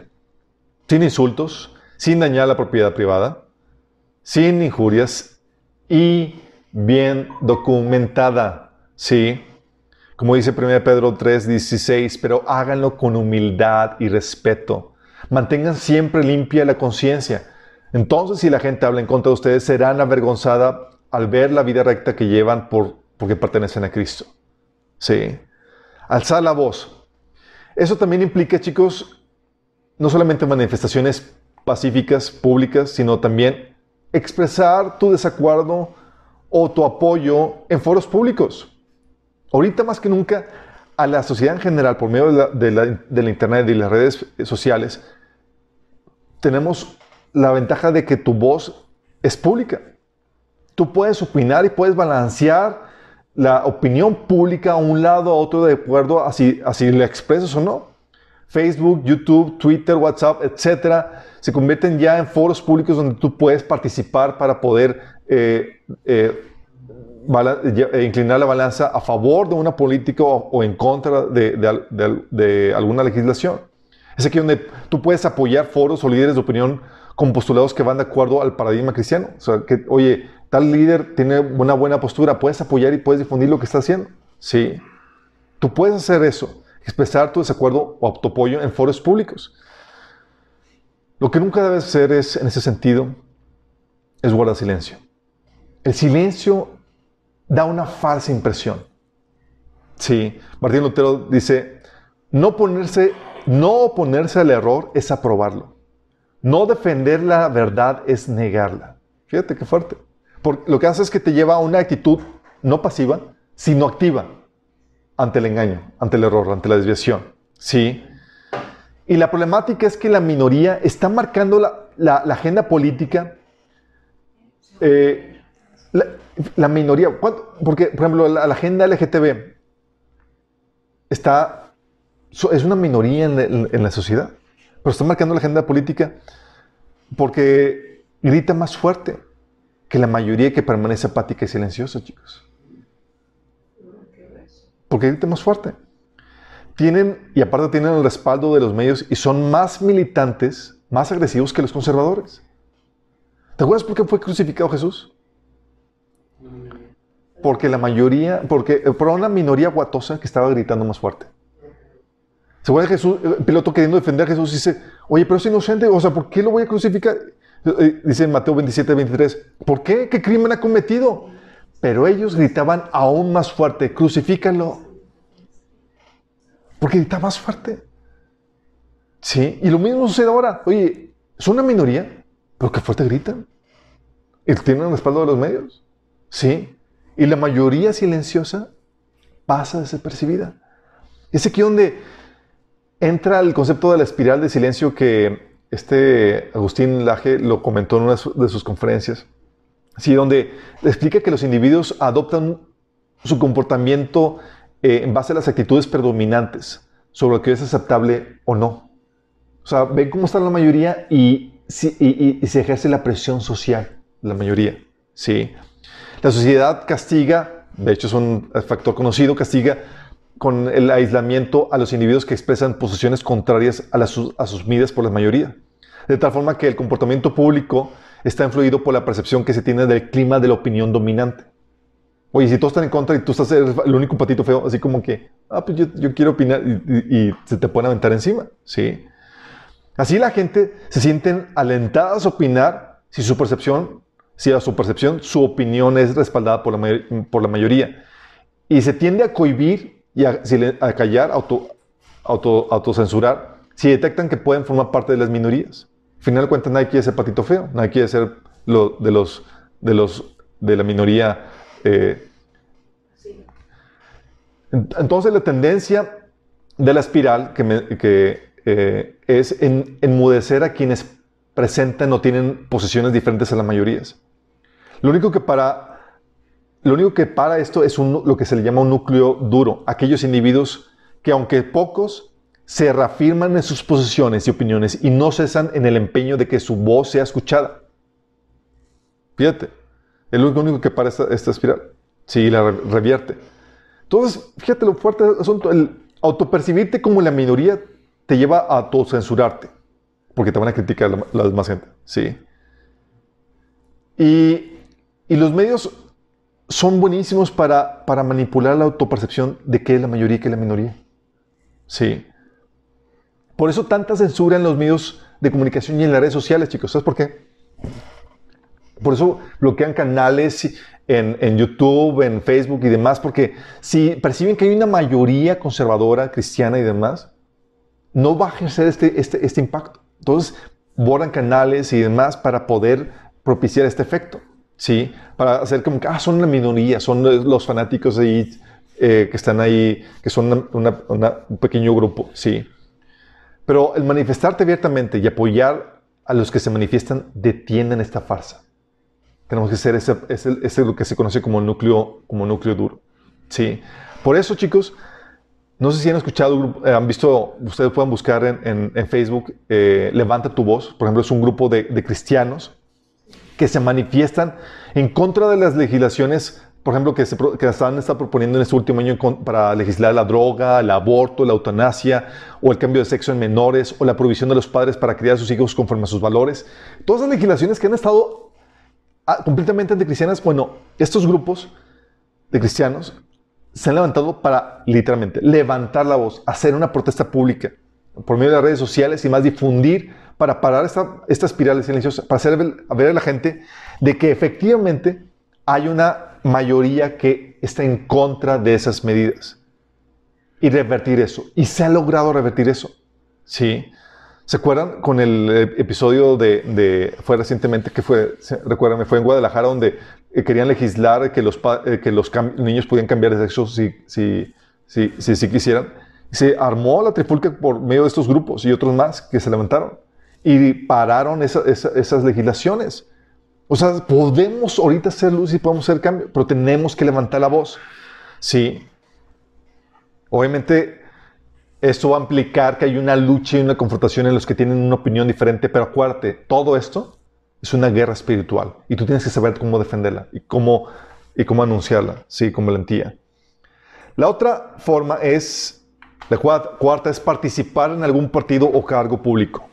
sin insultos, sin dañar la propiedad privada, sin injurias y bien documentada. Sí. Como dice 1 Pedro 3, 16, pero háganlo con humildad y respeto. Mantengan siempre limpia la conciencia. Entonces, si la gente habla en contra de ustedes, serán avergonzada al ver la vida recta que llevan por, porque pertenecen a Cristo. Sí. Alzar la voz. Eso también implica, chicos, no solamente manifestaciones pacíficas, públicas, sino también expresar tu desacuerdo o tu apoyo en foros públicos. Ahorita más que nunca, a la sociedad en general, por medio de la, Internet y las redes sociales, tenemos la ventaja de que tu voz es pública. Tú puedes opinar y puedes balancear la opinión pública a un lado a otro de acuerdo a si, a expresas o no. Facebook, YouTube, Twitter, WhatsApp, etcétera, se convierten ya en foros públicos donde tú puedes participar para poder eh, eh, inclinar la balanza a favor de una política o, en contra de, alguna legislación. Es aquí donde tú puedes apoyar foros o líderes de opinión con postulados que van de acuerdo al paradigma cristiano. O sea, que, oye, tal líder tiene una buena postura, puedes apoyar y puedes difundir lo que está haciendo. Sí. Tú puedes hacer eso, expresar tu desacuerdo o tu apoyo en foros públicos. Lo que nunca debes hacer es, en ese sentido, es guardar silencio. El silencio da una falsa impresión. Sí, Martín Lutero dice, no ponerse, no oponerse al error es aprobarlo. No defender la verdad es negarla. Fíjate qué fuerte. Porque lo que hace es que te lleva a una actitud no pasiva, sino activa ante el engaño, ante el error, ante la desviación. Sí. Y la problemática es que la minoría está marcando la, agenda política. Eh, minoría, porque, por ejemplo, la, agenda LGTB está, es una minoría en, la sociedad, pero está marcando la agenda política porque grita más fuerte que la mayoría que permanece apática y silenciosa, chicos. Porque grita más fuerte. Tienen, y aparte tienen el respaldo de los medios y son más militantes, más agresivos que los conservadores. ¿Te acuerdas por qué fue crucificado Jesús? Porque la mayoría, porque eh, por una minoría guatosa que estaba gritando más fuerte. Se vuelve Jesús, piloto queriendo defender a Jesús dice, oye, pero es inocente, o sea, ¿por qué lo voy a crucificar? Eh, dice en Mateo 27, 23, ¿por qué? ¿Qué crimen ha cometido? Pero ellos gritaban aún más fuerte, crucifícalo. Porque grita más fuerte. Sí, y lo mismo sucede ahora. Oye, es una minoría, pero qué fuerte gritan. Y tienen el respaldo de los medios. Sí. Y la mayoría silenciosa pasa desapercibida. Es aquí donde entra el concepto de la espiral de silencio que este Agustín Laje lo comentó en una de sus conferencias. Sí, donde explica que los individuos adoptan su comportamiento eh, en base a las actitudes predominantes sobre lo que es aceptable o no. O sea, ven cómo está la mayoría y, y, y se ejerce la presión social, la mayoría. Sí. La sociedad castiga, de hecho es un factor conocido, castiga con el aislamiento a los individuos que expresan posiciones contrarias a las asumidas por la mayoría. De tal forma que el comportamiento público está influido por la percepción que se tiene del clima de la opinión dominante. Oye, si todos están en contra y tú estás el único patito feo, así como que, ah, pues yo, quiero opinar y, y, se te pueden aventar encima, ¿sí? Así la gente se sienten alentadas a opinar si su percepción si a su percepción su opinión es respaldada por la, por la mayoría. Y se tiende a cohibir y a, callar, auto, auto, autocensurar, si detectan que pueden formar parte de las minorías. Al final de cuentas, nadie quiere ser patito feo, nadie quiere ser lo, de, los, de, los, de la minoría. Eh. Entonces, la tendencia de la espiral que, que eh, es en, enmudecer a quienes presentan o tienen posiciones diferentes a las mayorías. Lo único que para, lo único que para esto es lo que se le llama un núcleo duro, aquellos individuos que aunque pocos, se reafirman en sus posiciones y opiniones y no cesan en el empeño de que su voz sea escuchada. Fíjate, es lo único que para esta, esta espiral. Sí, la revierte. Entonces, fíjate lo fuerte del asunto. El autopercibirte como la minoría te lleva a autocensurarte porque te van a criticar la, demás gente. ¿sí? Y, los medios son buenísimos para, para manipular la autopercepción de qué es la mayoría y qué es la minoría. Sí. Por eso tanta censura en los medios de comunicación y en las redes sociales, chicos. ¿Sabes por qué? Por eso bloquean canales en, en, YouTube, en Facebook y demás, porque si perciben que hay una mayoría conservadora, cristiana y demás, no va a ejercer este, este, este impacto. Entonces, borran canales y demás para poder propiciar este efecto, ¿sí? Para hacer como que, ah, son una minoría, son los fanáticos ahí eh, que están ahí, que son un pequeño grupo, ¿sí? Pero el manifestarte abiertamente y apoyar a los que se manifiestan detienen esta farsa. Tenemos que ser ese, ese, ese lo que se conoce como núcleo, como núcleo duro, ¿sí? Por eso, chicos, no sé si han escuchado, eh, han visto, ustedes pueden buscar en, Facebook, eh, Levanta tu voz, por ejemplo, es un grupo de, cristianos que se manifiestan en contra de las legislaciones por ejemplo, que, se, que están está proponiendo en este último año para legislar la droga, el aborto, la eutanasia, o el cambio de sexo en menores, o la provisión de los padres para criar a sus hijos conforme a sus valores. Todas las legislaciones que han estado ah, completamente anticristianas, bueno, estos grupos de cristianos se han levantado para, literalmente, levantar la voz, hacer una protesta pública por medio de las redes sociales y más difundir para parar esta, esta espiral silenciosa, para hacer ver a la gente de que efectivamente hay una mayoría que está en contra de esas medidas y revertir eso. Y se ha logrado revertir eso. ¿Sí? ¿Se acuerdan con el episodio de, fue recientemente que fue, recuerdan, me fue en Guadalajara donde eh, querían legislar que los, eh, que los niños podían cambiar de sexo si, si, si, si, quisieran? Se armó la trifulca por medio de estos grupos y otros más que se levantaron y pararon esas legislaciones. O sea, podemos ahorita hacer luz y podemos hacer cambio, pero tenemos que levantar la voz. Sí. Obviamente, esto va a implicar que hay una lucha y una confrontación en los que tienen una opinión diferente, pero acuérdate, todo esto es una guerra espiritual y tú tienes que saber cómo defenderla y cómo, y cómo anunciarla, sí, con valentía. La otra forma es, la cuarta es participar en algún partido o cargo público.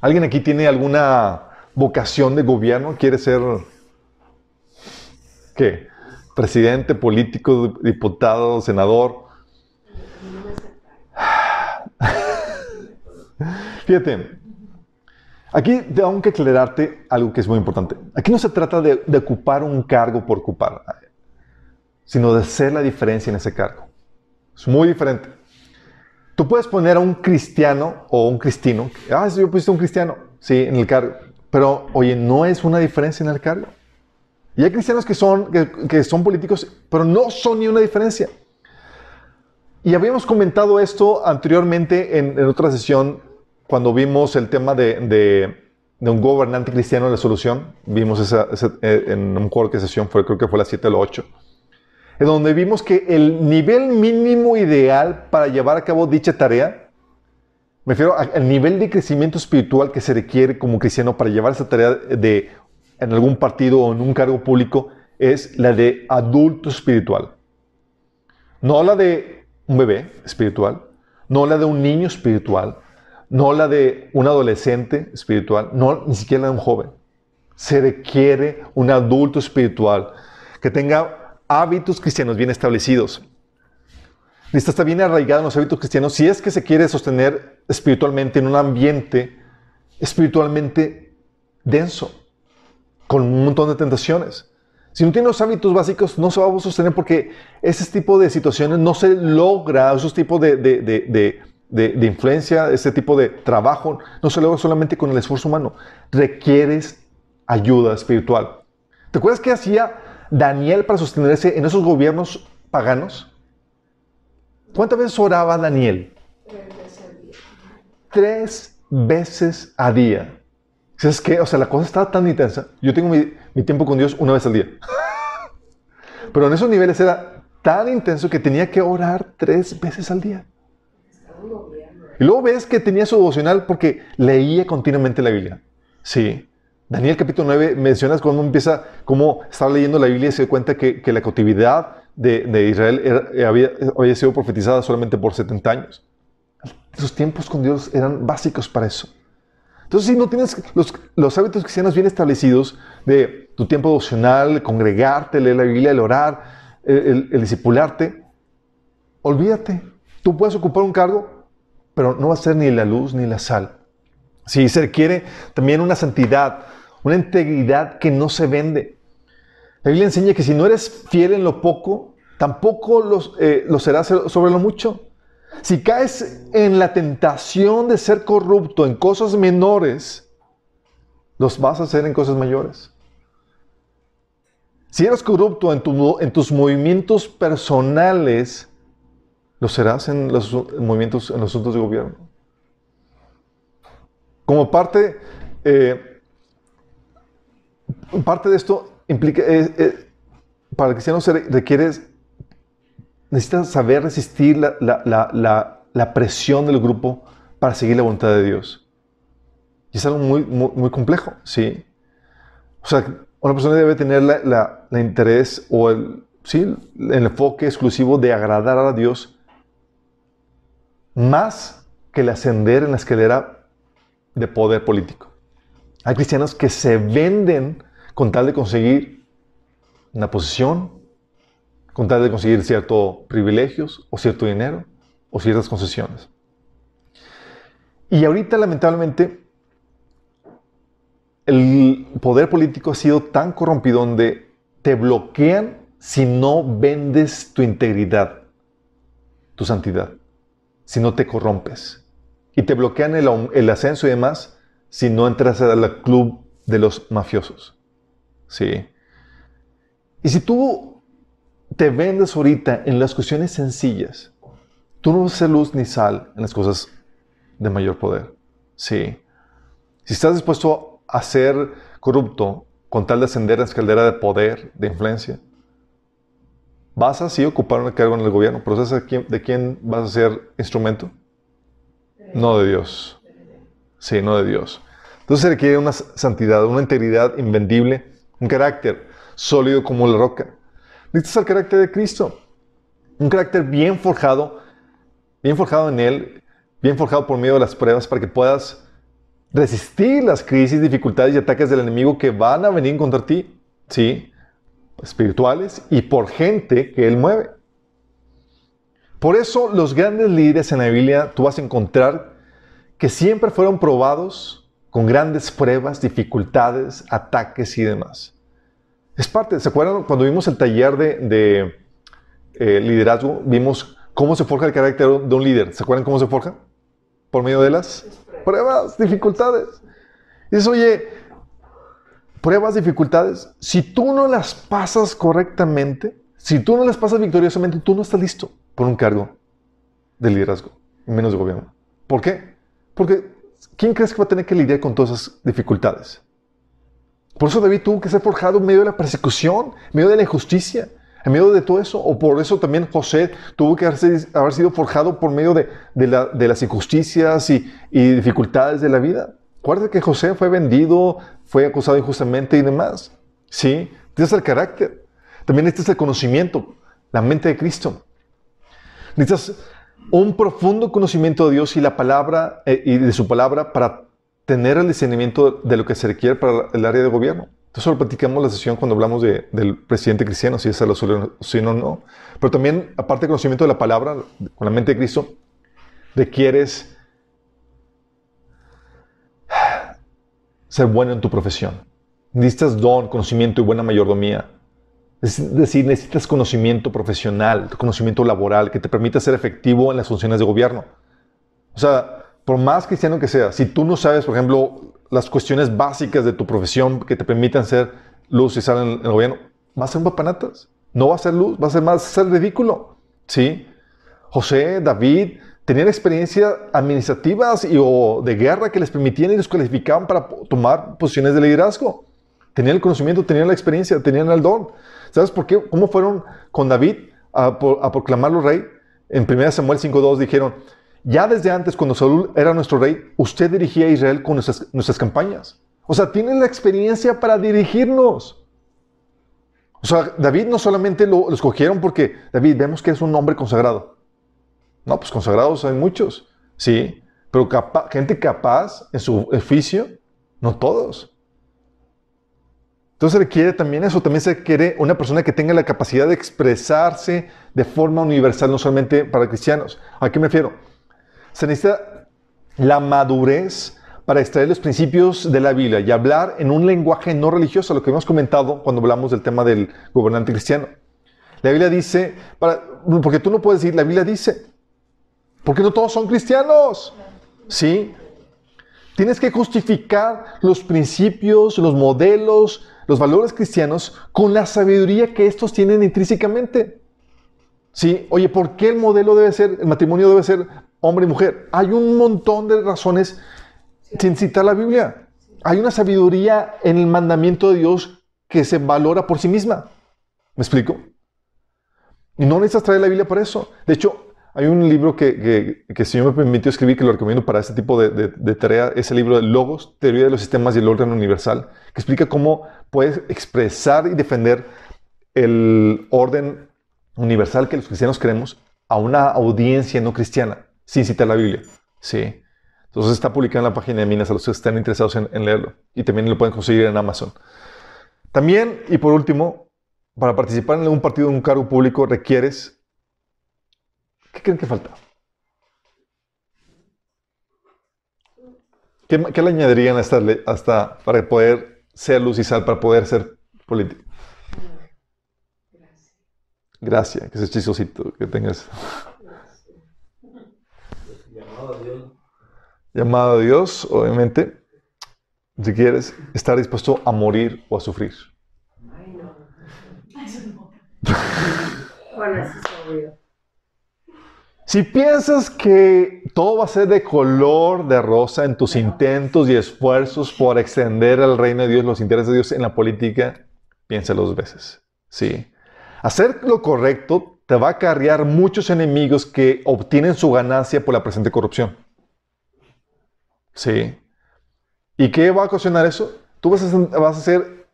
¿Alguien aquí tiene alguna vocación de gobierno? ¿Quiere ser qué? Presidente, político, diputado, senador. Fíjate, aquí tengo que aclararte algo que es muy importante. Aquí no se trata de, de ocupar un cargo por ocupar, sino de ser la diferencia en ese cargo. Es muy diferente. Tú puedes poner a un cristiano o un cristino. Ah, yo puse un cristiano. Sí, en el cargo. Pero, oye, no es una diferencia en el cargo. Y hay cristianos que son, que, son políticos, pero no son ni una diferencia. Y habíamos comentado esto anteriormente en, otra sesión, cuando vimos el tema de, un gobernante cristiano en la solución. Vimos esa, eh, en un recuerdo qué sesión fue, creo que fue la 7 o la 8 en donde vimos que el nivel mínimo ideal para llevar a cabo dicha tarea, me refiero al nivel de crecimiento espiritual que se requiere como cristiano para llevar esa tarea de, en algún partido o en un cargo público, es la de adulto espiritual. No la de un bebé espiritual, no la de un niño espiritual, no la de un adolescente espiritual, no ni siquiera la de un joven. Se requiere un adulto espiritual que tenga hábitos cristianos bien establecidos. Necesita estar bien arraigado en los hábitos cristianos si es que se quiere sostener espiritualmente en un ambiente espiritualmente denso, con un montón de tentaciones. Si no tiene los hábitos básicos, no se va a sostener porque ese tipo de situaciones no se logra, esos tipos de, de, influencia, ese tipo de trabajo, no se logra solamente con el esfuerzo humano. Requieres ayuda espiritual. ¿Te acuerdas qué hacía Daniel para sostenerse en esos gobiernos paganos? ¿Cuántas veces oraba Daniel? Tres veces a día. ¿Sabes qué? O sea, la cosa estaba tan intensa. Yo tengo mi, tiempo con Dios una vez al día. [LAUGHS] Pero en esos niveles era tan intenso que tenía que orar tres veces al día. Y luego ves que tenía su devocional porque leía continuamente la Biblia. Sí. Daniel capítulo 9 mencionas cuando empieza, cómo estaba leyendo la Biblia y se da cuenta que, la cautividad de, Israel había, sido profetizada solamente por 70 años. Esos tiempos con Dios eran básicos para eso. Entonces, si no tienes los, hábitos cristianos bien establecidos de tu tiempo devocional, congregarte, leer la Biblia, el orar, el, el discipularte, olvídate. Tú puedes ocupar un cargo, pero no va a ser ni la luz ni la sal. Si se requiere también una santidad, una integridad que no se vende. La Biblia enseña que si no eres fiel en lo poco, tampoco eh, lo serás sobre lo mucho. Si caes en la tentación de ser corrupto en cosas menores, los vas a hacer en cosas mayores. Si eres corrupto en, en tus movimientos personales, lo serás en los movimientos, en los asuntos de gobierno. Como parte eh, parte de esto implica, eh, eh, para el cristiano se requiere, necesita saber resistir la, presión del grupo para seguir la voluntad de Dios. Y es algo muy, muy, complejo, ¿sí? O sea, una persona debe tener la, interés o el, ¿sí? el enfoque exclusivo de agradar a Dios más que el ascender en la escalera de poder político. Hay cristianos que se venden con tal de conseguir una posición, con tal de conseguir ciertos privilegios o cierto dinero o ciertas concesiones. Y ahorita, lamentablemente, el poder político ha sido tan corrompido donde te bloquean si no vendes tu integridad, tu santidad, si no te corrompes. Y te bloquean el, ascenso y demás si no entras al club de los mafiosos. ¿Sí? Y si tú te vendes ahorita en las cuestiones sencillas, tú no vas a ser luz ni sal en las cosas de mayor poder. Sí. Si estás dispuesto a ser corrupto con tal de ascender en la escalera de poder, de influencia, vas a así ocupar un cargo en el gobierno, pero ¿sabes de quién, vas a ser instrumento? No de Dios. Sí, no de Dios. Entonces se requiere una santidad, una integridad invendible, un carácter sólido como la roca. Necesitas el carácter de Cristo. Un carácter bien forjado, bien forjado en Él, bien forjado por medio de las pruebas para que puedas resistir las crisis, dificultades y ataques del enemigo que van a venir contra ti, ¿sí? Espirituales y por gente que él mueve. Por eso los grandes líderes en la Biblia tú vas a encontrar que siempre fueron probados con grandes pruebas, dificultades, ataques y demás. Es parte, ¿se acuerdan cuando vimos el taller de, eh, liderazgo? Vimos cómo se forja el carácter de un líder. ¿Se acuerdan cómo se forja? Por medio de las pruebas, dificultades. Y dices, oye, pruebas, dificultades, si tú no las pasas correctamente, si tú no las pasas victoriosamente, tú no estás listo por un cargo de liderazgo, menos de gobierno. ¿Por qué? Porque ¿quién crees que va a tener que lidiar con todas esas dificultades? Por eso David tuvo que ser forjado en medio de la persecución, en medio de la injusticia, en medio de todo eso, o por eso también José tuvo que haber sido forjado por medio de, las injusticias y, dificultades de la vida. Acuérdate que José fue vendido, fue acusado injustamente y demás. ¿Sí? Necesitas el carácter. También necesitas el conocimiento, la mente de Cristo. Necesitas un profundo conocimiento de Dios y la palabra eh, y de su palabra para tener el discernimiento de lo que se requiere para el área de gobierno. Eso lo platicamos la sesión cuando hablamos del presidente cristiano, si es la solución o no. Pero también, aparte del conocimiento de la palabra, con la mente de Cristo, requieres ser bueno en tu profesión. Necesitas don, conocimiento y buena mayordomía. Es decir, necesitas conocimiento profesional, conocimiento laboral que te permita ser efectivo en las funciones de gobierno. O sea, por más cristiano que sea, si tú no sabes, por ejemplo, las cuestiones básicas de tu profesión que te permitan ser luz y sal en el gobierno, va a ser un papanatas. No va a ser luz, va a ser más ser ridículo. ¿Sí? José, David, tenían experiencias administrativas y, o de guerra que les permitían y les calificaban para tomar posiciones de liderazgo. Tenían el conocimiento, tenían la experiencia, tenían el don. ¿Sabes por qué? ¿Cómo fueron con David a, proclamarlo rey? En 1 Samuel 5.2 dijeron, ya desde antes, cuando Saúl era nuestro rey, usted dirigía a Israel con nuestras, campañas. O sea, tiene la experiencia para dirigirnos. O sea, David no solamente lo, escogieron porque, David, vemos que es un hombre consagrado. No, pues consagrados hay muchos, sí, pero gente capaz en su oficio, no todos. Entonces se requiere también eso, también se requiere una persona que tenga la capacidad de expresarse de forma universal, no solamente para cristianos. ¿A qué me refiero? se necesita la madurez para extraer los principios de la Biblia y hablar en un lenguaje no religioso, lo que hemos comentado cuando hablamos del tema del gobernante cristiano. La Biblia dice, porque tú no puedes decir, la Biblia dice, porque no todos son cristianos. ¿Sí? Tienes que justificar los principios, los modelos, los valores cristianos con la sabiduría que estos tienen intrínsecamente. ¿Sí? Oye, ¿por qué el modelo debe ser, el matrimonio debe ser hombre y mujer. Hay un montón de razones sin citar la Biblia. Hay una sabiduría en el mandamiento de Dios que se valora por sí misma. ¿Me explico? Y no necesitas traer la Biblia para eso. De hecho, hay un libro que, que, el Señor me permitió escribir, que lo recomiendo para este tipo de, de, de, tarea, es el libro de Logos, Teoría de los Sistemas y el Orden Universal, que explica cómo puedes expresar y defender el orden universal que los cristianos queremos a una audiencia no cristiana, sin citar la Biblia. Sí. Entonces está publicado en la página de Minas a los que estén interesados en, leerlo. Y también lo pueden conseguir en Amazon. También, y por último, para participar en algún partido en un cargo público requieres... ¿Qué creen que falta? ¿Qué, le añadirían hasta, hasta para poder ser luz y sal, para poder ser político? Gracias, que ese chistosito que tengas. Llamado a Dios. Llamado a Dios, obviamente. Si quieres, estar dispuesto a morir o a sufrir. Ay, no. [LAUGHS] [LAUGHS] Bueno, eso es obvio. Si piensas que todo va a ser de color de rosa en tus intentos y esfuerzos por extender el reino de Dios, los intereses de Dios en la política, piénsalo dos veces. Sí. Hacer lo correcto te va a acarrear muchos enemigos que obtienen su ganancia por la presente corrupción. Sí. ¿Y qué va a ocasionar eso? Tú vas a, vas a ser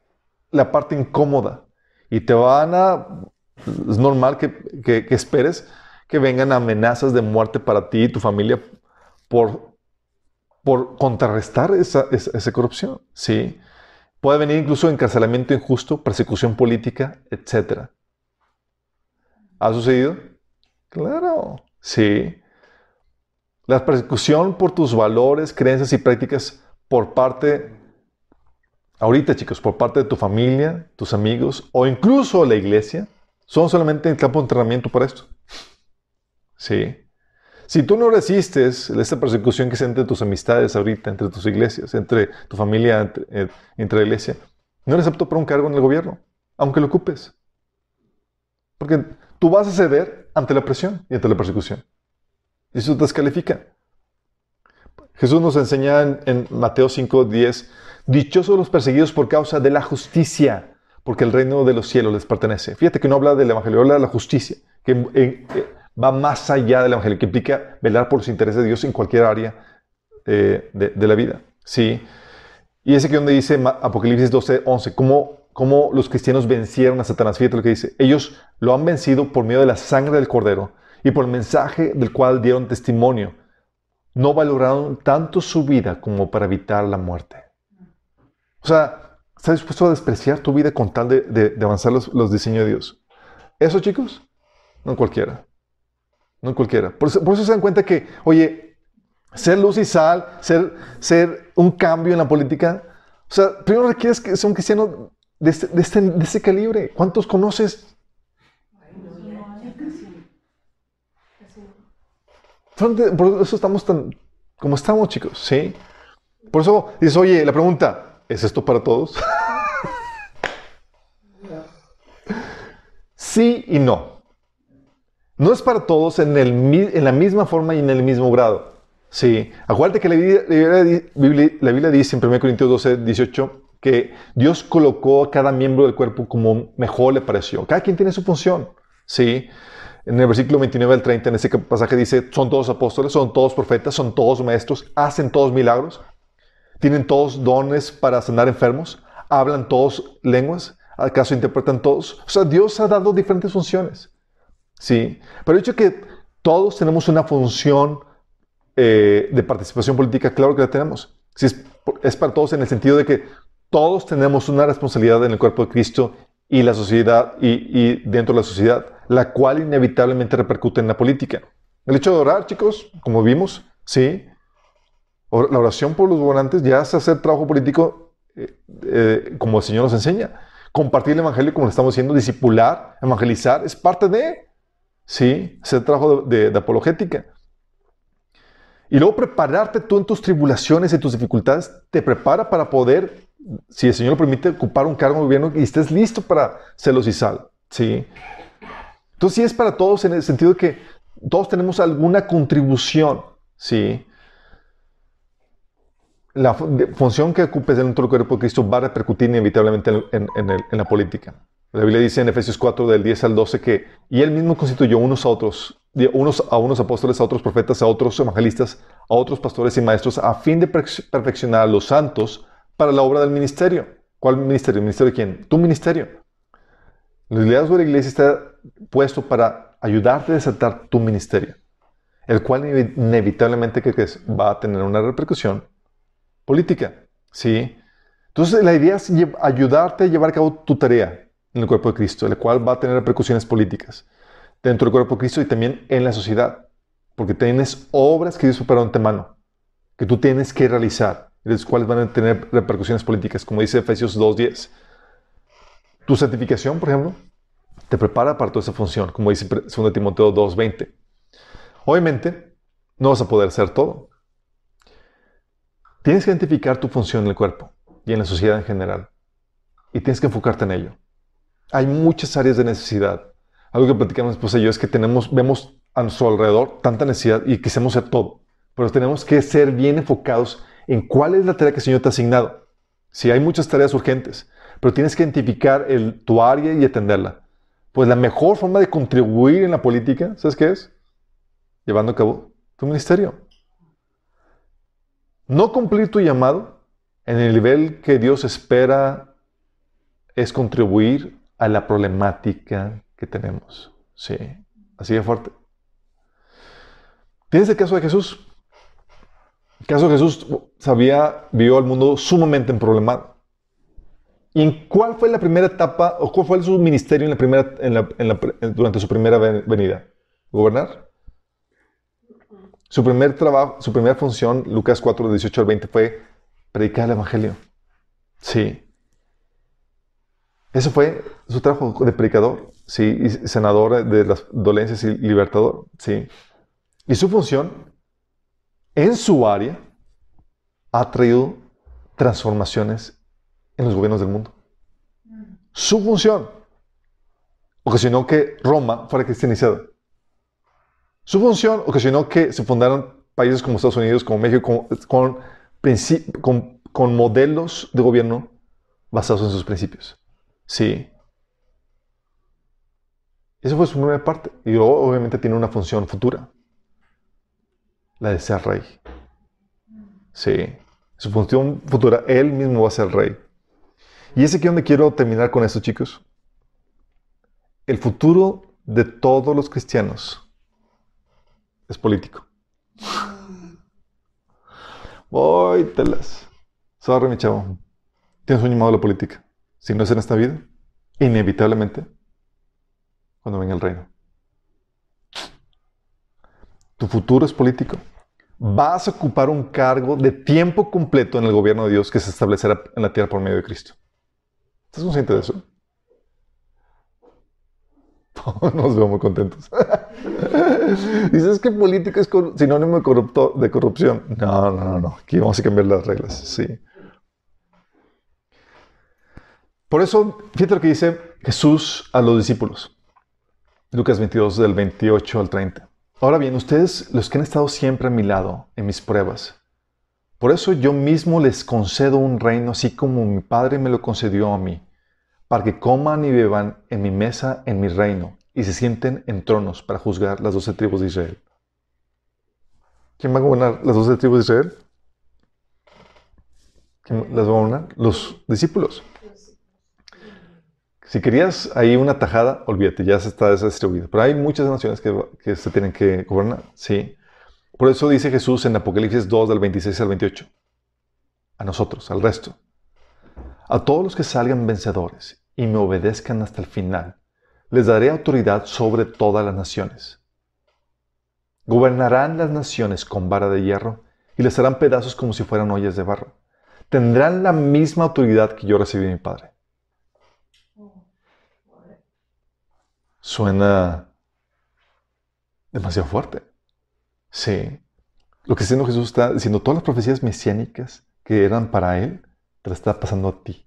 la parte incómoda y te van a... Es normal que esperes que vengan amenazas de muerte para ti y tu familia por, por contrarrestar esa, esa, esa corrupción. Sí. Puede venir incluso encarcelamiento injusto, persecución política, etc. ¿Ha sucedido? Claro, sí. La persecución por tus valores, creencias y prácticas por parte, ahorita chicos, por parte de tu familia, tus amigos o incluso la iglesia, son solamente el campo de entrenamiento para esto. Sí. Si tú no resistes esta persecución que es entre tus amistades ahorita, entre tus iglesias, entre tu familia, entre, eh, entre la iglesia, no eres apto para un cargo en el gobierno, aunque lo ocupes. Porque tú vas a ceder ante la presión y ante la persecución. Y eso te descalifica. Jesús nos enseña en, en Mateo 5, 10, dichosos los perseguidos por causa de la justicia, porque el reino de los cielos les pertenece. Fíjate que no habla del evangelio, habla de la justicia, que en, va más allá del evangelio, que implica velar por los intereses de Dios en cualquier área eh, de, la vida. Sí. Y ese que donde dice Apocalipsis 12, 11, cómo, cómo los cristianos vencieron a Satanás. Fíjate lo que dice. Ellos lo han vencido por medio de la sangre del cordero y por el mensaje del cual dieron testimonio. No valoraron tanto su vida como para evitar la muerte. O sea, ¿estás dispuesto a despreciar tu vida con tal de avanzar los, los diseños de Dios? Eso, chicos, no cualquiera. No cualquiera. Por eso, por eso, se dan cuenta que, oye, ser luz y sal, ser, ser un cambio en la política, o sea, primero requieres que sea un cristiano de este, de este, de este calibre. ¿Cuántos conoces? Por eso estamos tan como estamos, chicos, ¿sí? Por eso dices, oye, la pregunta, ¿es esto para todos? [LAUGHS] sí y no. No es para todos en, el, en, la misma forma y en el mismo grado. Sí. Acuérdate que la Biblia, la Biblia dice en 1 Corintios 12, 18 que Dios colocó a cada miembro del cuerpo como mejor le pareció. Cada quien tiene su función. Sí. En el versículo 29 al 30, en ese pasaje dice, son todos apóstoles, son todos profetas, son todos maestros, hacen todos milagros, tienen todos dones para sanar enfermos, hablan todos lenguas, acaso interpretan todos. O sea, Dios ha dado diferentes funciones. Sí, pero el hecho que todos tenemos una función eh, de participación política, claro que la tenemos. Sí, es, es para todos en el sentido de que todos tenemos una responsabilidad en el cuerpo de Cristo y la sociedad y, y, dentro de la sociedad, la cual inevitablemente repercute en la política. El hecho de orar, chicos, como vimos, sí, la oración por los gobernantes ya es hacer trabajo político eh, eh, como el Señor nos enseña. Compartir el evangelio, como le estamos diciendo, discipular, evangelizar, es parte de, sí, hacer trabajo de, apologética. Y luego prepararte tú en tus tribulaciones y tus dificultades, te prepara para poder si el Señor lo permite, ocupar un cargo de gobierno y estés listo para celos y sal. ¿sí? Entonces, sí es para todos en el sentido de que todos tenemos alguna contribución. ¿sí? La función que ocupes dentro del cuerpo de Cristo va a repercutir inevitablemente en, la política. La Biblia dice en Efesios 4, del 10 al 12, que y Él mismo constituyó unos a otros unos, a unos apóstoles, a otros profetas, a otros evangelistas, a otros pastores y maestros, a fin de perfe- perfeccionar a los santos para la obra del ministerio. ¿Cuál ministerio? ¿El ministerio de quién? Tu ministerio. El liderazgo de la iglesia está puesto para ayudarte a desatar tu ministerio, el cual inevi- inevitablemente ¿qué crees? va a tener una repercusión política. ¿sí? Entonces, la idea es ayudarte a llevar a cabo tu tarea en el cuerpo de Cristo, el cual va a tener repercusiones políticas dentro del cuerpo de Cristo y también en la sociedad, porque tienes obras que Dios preparó antemano, que tú tienes que realizar, y las cuales van a tener repercusiones políticas, como dice Efesios 2.10. Tu santificación, por ejemplo, te prepara para toda esa función, como dice 2 Timoteo 2.20. Obviamente, no vas a poder hacer todo. Tienes que identificar tu función en el cuerpo y en la sociedad en general, y tienes que enfocarte en ello. Hay muchas áreas de necesidad. Algo que platicamos esposa y yo es que tenemos, vemos a nuestro alrededor tanta necesidad y quisiéramos hacer todo, pero tenemos que ser bien enfocados en cuál es la tarea que el Señor te ha asignado. Si hay muchas tareas urgentes, pero tienes que identificar el, tu área y atenderla. Pues la mejor forma de contribuir en la política, ¿sabes qué es? Llevando a cabo tu ministerio. No cumplir tu llamado en el nivel que Dios espera es contribuir a la problemática que tenemos. Sí, así de fuerte. ¿Tienes el caso de Jesús? El caso de Jesús sabía, vio al mundo sumamente en. ¿Y en cuál fue la primera etapa o cuál fue su ministerio en la primera, en la- durante su primera ven- venida? ¿Gobernar? Su primer trabajo, su primera función, Lucas 4, 18 al 20, fue predicar el Evangelio. Sí. Eso fue su trabajo de predicador, sí, y senador de las dolencias y libertador, sí. Y su función en su área ha traído transformaciones en los gobiernos del mundo. Su función ocasionó que Roma fuera cristianizada. Su función ocasionó que se fundaran países como Estados Unidos, como México, con, con, con- con modelos de gobierno basados en sus principios. Sí. Esa fue su primera parte. Y luego, obviamente, tiene una función futura. La de ser rey. Sí. Su función futura, él mismo va a ser rey. Y es aquí donde quiero terminar con esto, chicos. El futuro de todos los cristianos es político. [LAUGHS] Voy, telas. Sorry, mi chavo. Tienes un llamado a la política. Si no es en esta vida, inevitablemente, cuando venga el reino. Tu futuro es político. Vas a ocupar un cargo de tiempo completo en el gobierno de Dios que se establecerá en la tierra por medio de Cristo. ¿Estás consciente de eso? [LAUGHS] Nos veo muy contentos. [LAUGHS] Dices que política es sinónimo de, corrupto- de corrupción. No, no, no, no. Aquí vamos a cambiar las reglas. Sí. Por eso, fíjate lo que dice Jesús a los discípulos. Lucas 22, del 28 al 30. Ahora bien, ustedes, los que han estado siempre a mi lado en mis pruebas, por eso yo mismo les concedo un reino así como mi Padre me lo concedió a mí, para que coman y beban en mi mesa en mi reino y se sienten en tronos para juzgar las doce tribus de Israel. ¿Quién va a gobernar las doce tribus de Israel? ¿Quién las va a gobernar? Los discípulos. Si querías ahí una tajada, olvídate, ya se está distribuido. Pero hay muchas naciones que, que se tienen que gobernar, ¿sí? Por eso dice Jesús en Apocalipsis 2, del 26 al 28. A nosotros, al resto. A todos los que salgan vencedores y me obedezcan hasta el final, les daré autoridad sobre todas las naciones. Gobernarán las naciones con vara de hierro y les harán pedazos como si fueran ollas de barro. Tendrán la misma autoridad que yo recibí de mi Padre. Suena demasiado fuerte. Sí. Lo que está diciendo Jesús está diciendo todas las profecías mesiánicas que eran para él, te las está pasando a ti.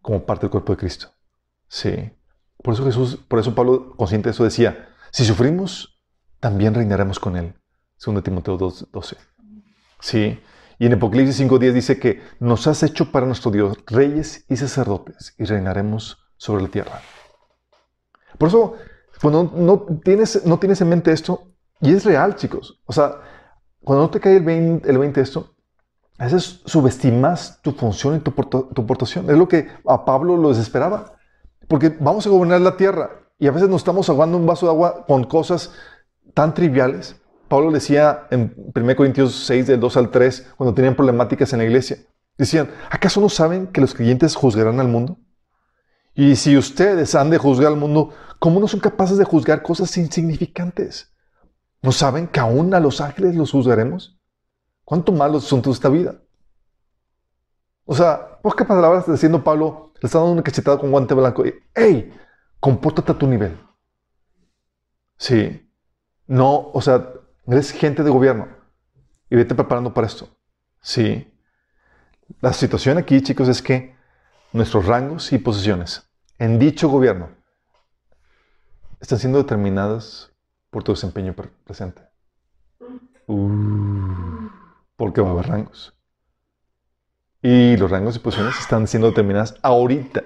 Como parte del cuerpo de Cristo. Sí. Por eso Jesús, por eso Pablo, consciente de eso, decía, si sufrimos, también reinaremos con él. 2 Timoteo 2, 12. Sí. Y en Apocalipsis 5.10 dice que nos has hecho para nuestro Dios reyes y sacerdotes y reinaremos sobre la tierra. Por eso, Cuando no tienes, no tienes en mente esto, y es real, chicos. O sea, cuando no te cae el 20, el 20 esto, a veces subestimas tu función y tu, tu aportación. Es lo que a Pablo lo desesperaba. Porque vamos a gobernar la tierra y a veces nos estamos ahogando un vaso de agua con cosas tan triviales. Pablo decía en 1 Corintios 6, del 2 al 3, cuando tenían problemáticas en la iglesia, decían, ¿acaso no saben que los creyentes juzgarán al mundo? Y si ustedes han de juzgar al mundo, ¿cómo no son capaces de juzgar cosas insignificantes? ¿No saben que aún a los ángeles los juzgaremos? ¿Cuánto malos son toda esta vida? O sea, pocas palabras diciendo Pablo, le está dando una cachetada con guante blanco. ¡Ey! Compórtate a tu nivel. Sí. No, o sea, eres gente de gobierno y vete preparando para esto. Sí. La situación aquí, chicos, es que nuestros rangos y posiciones en dicho gobierno están siendo determinadas por tu desempeño pre- presente. Uh, porque va a haber rangos. Y los rangos y posiciones están siendo determinadas ahorita.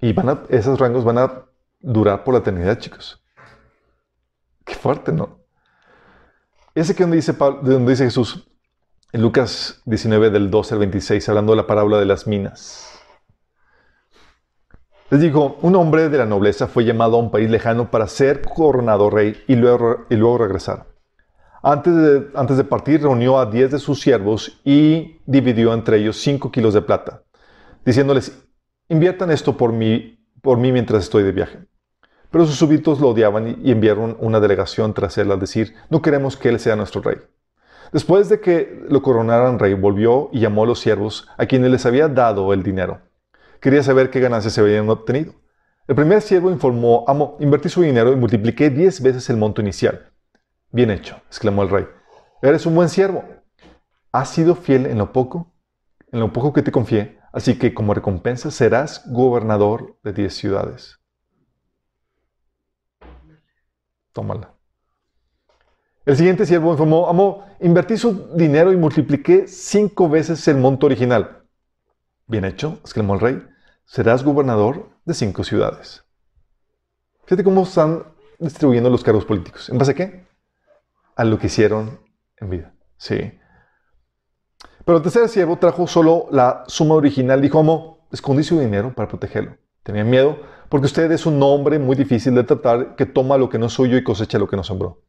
Y van a, esos rangos van a durar por la eternidad, chicos. Qué fuerte, ¿no? Ese que donde dice, Pablo- donde dice Jesús, en Lucas 19, del 12 al 26, hablando de la parábola de las minas. Les digo, un hombre de la nobleza fue llamado a un país lejano para ser coronado rey y luego, regresar. Antes de, partir, reunió a diez de sus siervos y dividió entre ellos cinco kilos de plata, diciéndoles, inviertan esto por mí, mientras estoy de viaje. Pero sus súbditos lo odiaban y- enviaron una delegación tras él al decir, no queremos que él sea nuestro rey. Después de que lo coronaran rey, volvió y llamó a los siervos a quienes les había dado el dinero. Quería saber qué ganancias se habían obtenido. El primer siervo informó, amo, invertí su dinero y multipliqué diez veces el monto inicial. Bien hecho, exclamó el rey. Eres un buen siervo. Has sido fiel en lo poco, en lo poco que te confié, así que como recompensa serás gobernador de diez ciudades. Tómala. El siguiente siervo informó, amo, invertí su dinero y multipliqué cinco veces el monto original. Bien hecho, exclamó el rey, serás gobernador de cinco ciudades. Fíjate cómo están distribuyendo los cargos políticos. ¿En base a qué? A lo que hicieron en vida. Sí. Pero el tercer siervo trajo solo la suma original. Dijo, amo, escondí su dinero para protegerlo. Tenía miedo porque usted es un hombre muy difícil de tratar que toma lo que no es suyo y cosecha lo que no sembró.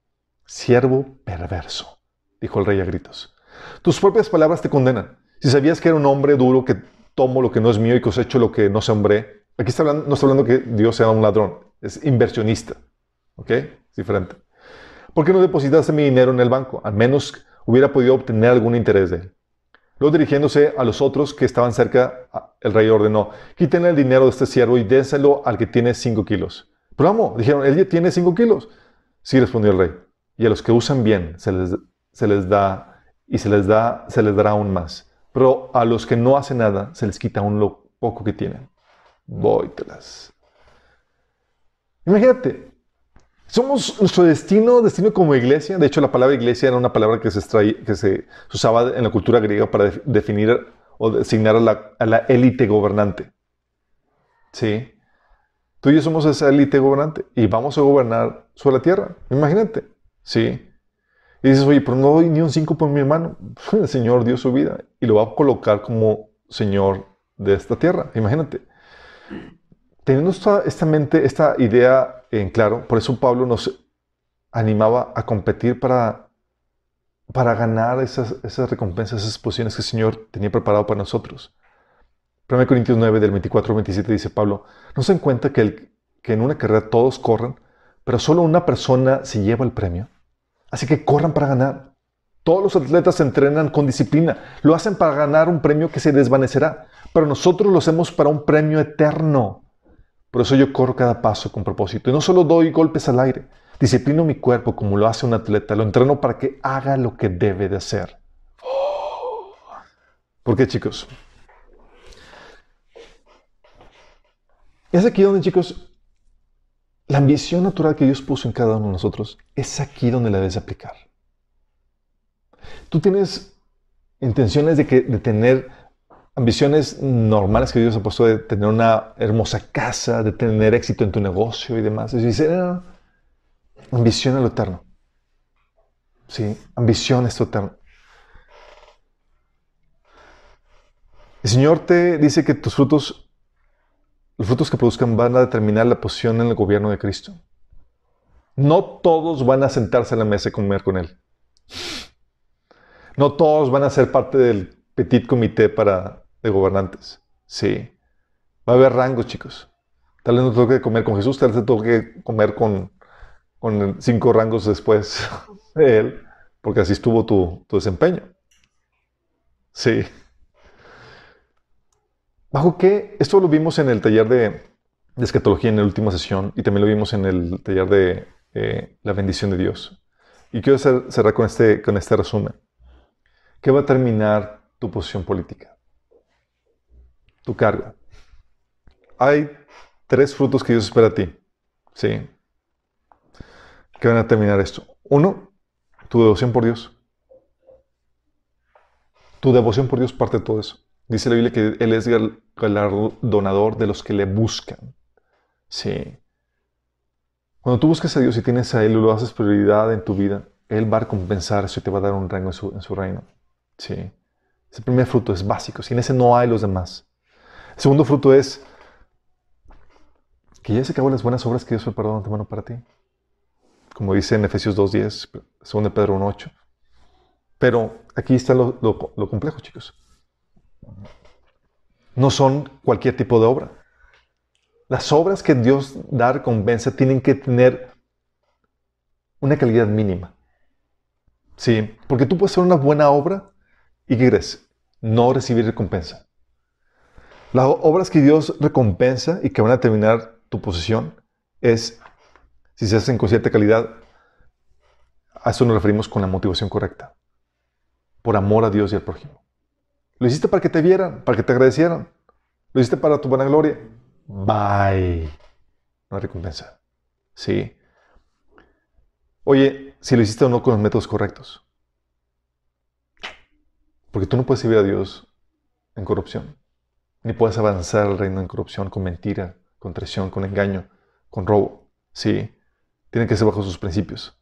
Siervo perverso, dijo el rey a gritos. Tus propias palabras te condenan. Si sabías que era un hombre duro que tomo lo que no es mío y cosecho lo que no sembré, aquí está hablando, no está hablando que Dios sea un ladrón, es inversionista. ¿Ok? Es diferente. ¿Por qué no depositaste mi dinero en el banco? Al menos hubiera podido obtener algún interés de él. Luego dirigiéndose a los otros que estaban cerca, el rey ordenó, quítenle el dinero de este siervo y déselo al que tiene cinco kilos. Pero amo, dijeron, él ya tiene cinco kilos. Sí, respondió el rey. Y a los que usan bien se les, se les da y se les da, se les dará aún más. Pero a los que no hacen nada, se les quita aún lo poco que tienen. Vóytelas. Imagínate, somos nuestro destino, destino como iglesia. De hecho, la palabra iglesia era una palabra que se, extraí- que se usaba en la cultura griega para def- definir o designar a la, a la élite gobernante. ¿Sí? Tú y yo somos esa élite gobernante y vamos a gobernar sobre la tierra. Imagínate. ¿Sí? Y dices, oye, pero no doy ni un 5 por mi hermano. [LAUGHS] El Señor dio su vida y lo va a colocar como Señor de esta tierra. Imagínate. Teniendo esta, esta mente, esta idea en claro, por eso Pablo nos animaba a competir para, para ganar esas, recompensas, esas posiciones que el Señor tenía preparado para nosotros. 1 Corintios 9, del 24 al 27, dice Pablo, ¿no se dan cuenta que en una carrera todos corren, pero solo una persona se lleva el premio? Así que corran para ganar. Todos los atletas entrenan con disciplina, lo hacen para ganar un premio que se desvanecerá, pero nosotros lo hacemos para un premio eterno. Por eso yo corro cada paso con propósito y no solo doy golpes al aire, disciplino mi cuerpo como lo hace un atleta, lo entreno para que haga lo que debe de hacer. ¿Por qué, chicos? Es aquí donde, chicos, la ambición natural que Dios puso en cada uno de nosotros es aquí donde la debes aplicar. Tú tienes intenciones de, tener ambiciones normales que Dios ha puesto de tener una hermosa casa, de tener éxito en tu negocio y demás. Y dice, no, ambición a lo eterno. Sí, ambición es lo eterno. El Señor te dice que tus frutos, los frutos que produzcan van a determinar la posición en el gobierno de Cristo. No todos van a sentarse a la mesa y comer con Él. No todos van a ser parte del petit comité para, de gobernantes. Sí. Va a haber rangos, chicos. Tal vez no que comer con Jesús, tal vez tengo que comer con, con cinco rangos después [LAUGHS] de Él, porque así estuvo tu, tu desempeño. Sí. ¿Bajo qué? Esto lo vimos en el taller de, de escatología en la última sesión y también lo vimos en el taller de eh, la bendición de Dios. Y quiero cerrar con este, con este resumen. ¿Qué va a terminar tu posición política? Tu cargo. Hay tres frutos que Dios espera a ti. ¿Sí? ¿Qué van a terminar esto? Uno, tu devoción por Dios. Tu devoción por Dios parte de todo eso. Dice la Biblia que Él es galardonador de los que le buscan. Sí. Cuando tú buscas a Dios y tienes a Él y lo haces prioridad en tu vida, Él va a recompensar eso y te va a dar un rango en su, en su reino. Sí. Ese primer fruto es básico. Sin ese no hay los demás. El segundo fruto es que ya se acabó las buenas obras que Dios preparó de antemano para ti. Como dice en Efesios 2.10, 2 de Pedro 1.8. Pero aquí está lo, lo complejo, chicos no son cualquier tipo de obra. Las obras que Dios da recompensa tienen que tener una calidad mínima. Sí, porque tú puedes hacer una buena obra y ¿qué crees? No recibir recompensa. Las obras que Dios recompensa y que van a terminar tu posición es, si se hacen con cierta calidad, a eso nos referimos con la motivación correcta. Por amor a Dios y al prójimo. Lo hiciste para que te vieran, para que te agradecieran. Lo hiciste para tu buena gloria. Bye. No hay recompensa. Sí. Oye, si lo hiciste o no con los métodos correctos. Porque tú no puedes servir a Dios en corrupción. Ni puedes avanzar al reino en corrupción con mentira, con traición, con engaño, con robo. Sí. Tiene que ser bajo sus principios.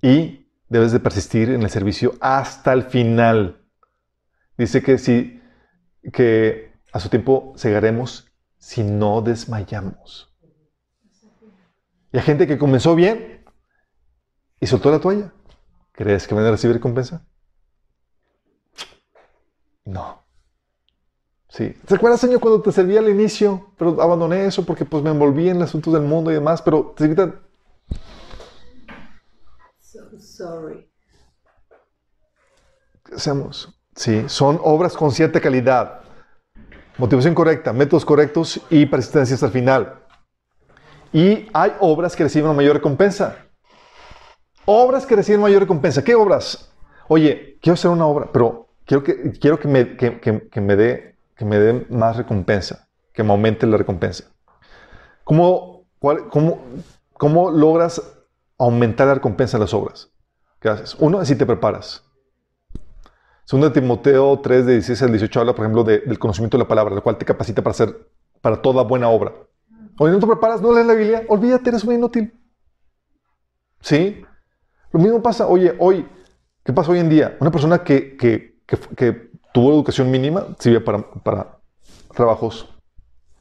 Y debes de persistir en el servicio hasta el final. Dice que si que a su tiempo cegaremos si no desmayamos. Y hay gente que comenzó bien y soltó la toalla. ¿Crees que van a recibir recompensa? No. Sí. ¿Te acuerdas, Señor, cuando te servía al inicio? Pero abandoné eso porque pues me envolví en los asuntos del mundo y demás, pero te So sorry. ¿Qué hacemos? Sí, son obras con cierta calidad. Motivación correcta, métodos correctos y persistencia hasta el final. Y hay obras que reciben una mayor recompensa. Obras que reciben mayor recompensa. ¿Qué obras? Oye, quiero hacer una obra, pero quiero que, quiero que, me, que, que, me, dé, que me dé más recompensa, que me aumente la recompensa. ¿Cómo, cuál, cómo, cómo logras aumentar la recompensa de las obras? ¿Qué haces? Uno, si te preparas. Segundo Timoteo 3, de 16 al 18 habla, por ejemplo, del conocimiento de la palabra, lo cual te capacita para hacer, para toda buena obra. Oye, no te preparas, no lees la Biblia, olvídate, eres un inútil. ¿Sí? Lo mismo pasa, oye, hoy, ¿qué pasa hoy en día? Una persona que, que, que, tuvo educación mínima sirve para, para trabajos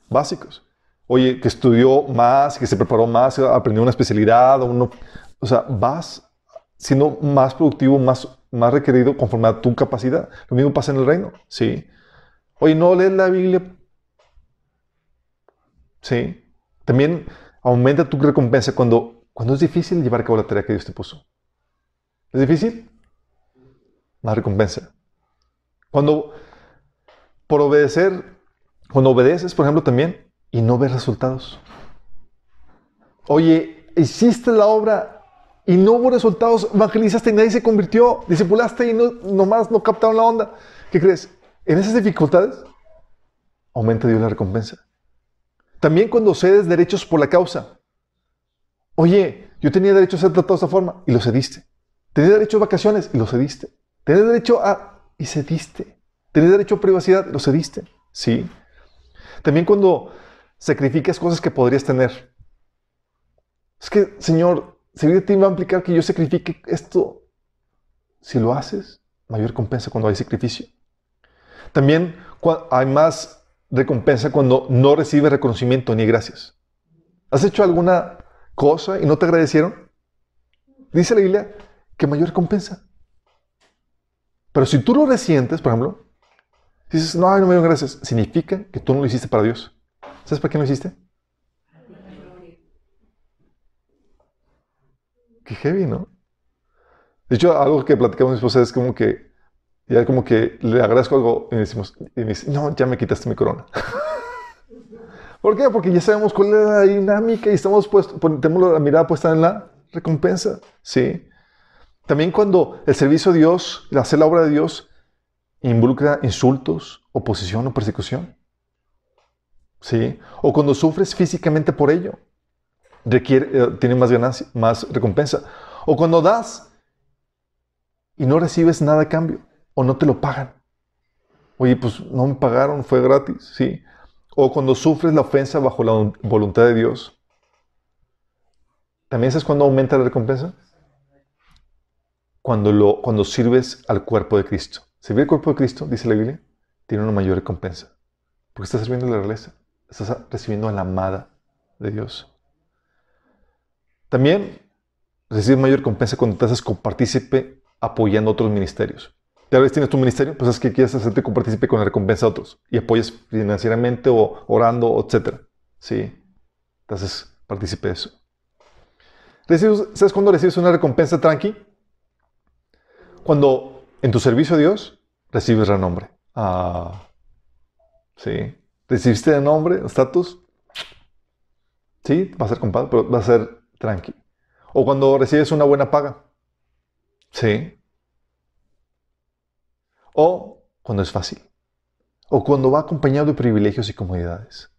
básicos. Oye, que estudió más, que se preparó más, aprendió una especialidad, o, uno, o sea, vas siendo más productivo, más más requerido conforme a tu capacidad. Lo mismo pasa en el reino. Sí. Oye, no lees la Biblia. Sí. También aumenta tu recompensa cuando, cuando es difícil llevar a cabo la tarea que Dios te puso. ¿Es difícil? Más recompensa. Cuando, por obedecer, cuando obedeces, por ejemplo, también, y no ves resultados. Oye, hiciste la obra y no hubo resultados, evangelizaste y nadie se convirtió, discipulaste y no, nomás no captaron la onda. ¿Qué crees? En esas dificultades aumenta Dios la recompensa. También cuando cedes derechos por la causa. Oye, yo tenía derecho a ser tratado de esta forma y lo cediste. Tenía derecho a vacaciones y lo cediste. Tenía derecho a... y cediste. Tienes derecho a privacidad, lo cediste. Sí. También cuando sacrificas cosas que podrías tener. Es que, Señor, servir de ti va a implicar que yo sacrifique esto. Si lo haces, mayor recompensa cuando hay sacrificio. También hay más recompensa cuando no recibes reconocimiento ni gracias. ¿Has hecho alguna cosa y no te agradecieron? Dice la Biblia que mayor recompensa. Pero si tú lo resientes, por ejemplo, dices, no, no me dio gracias, significa que tú no lo hiciste para Dios. ¿Sabes para qué no lo hiciste? Qué heavy, ¿no? De hecho, algo que platicamos mi esposa es como que, ya como que le agradezco algo y decimos, y me dice, no, ya me quitaste mi corona. [LAUGHS] ¿Por qué? Porque ya sabemos cuál es la dinámica y estamos puestos, tenemos la mirada puesta en la recompensa. Sí. También cuando el servicio a Dios, hacer la obra de Dios, involucra insultos, oposición o persecución. ¿Sí? O cuando sufres físicamente por ello, requiere, eh, tiene más ganancia, más recompensa. O cuando das y no recibes nada a cambio, o no te lo pagan. Oye, pues no me pagaron, fue gratis, ¿sí? O cuando sufres la ofensa bajo la voluntad de Dios. ¿También sabes cuándo aumenta la recompensa? Cuando, lo, cuando sirves al cuerpo de Cristo. Servir al cuerpo de Cristo, dice la Biblia, tiene una mayor recompensa. Porque estás sirviendo a la realeza. Estás recibiendo a la amada de Dios. También recibes mayor recompensa cuando te haces copartícipe apoyando otros ministerios. Tal vez tienes tu ministerio, pues es que quieres hacerte copartícipe con la recompensa a otros y apoyas financieramente o orando, etc. Sí, entonces partícipe de eso. ¿Sabes cuándo recibes una recompensa tranqui? Cuando en tu servicio a Dios recibes renombre. Ah, sí. ¿Recibiste renombre, estatus? Sí, va a ser compadre, pero va a ser tranqui. O cuando recibes una buena paga. Sí. O cuando es fácil. O cuando va acompañado de privilegios y comodidades.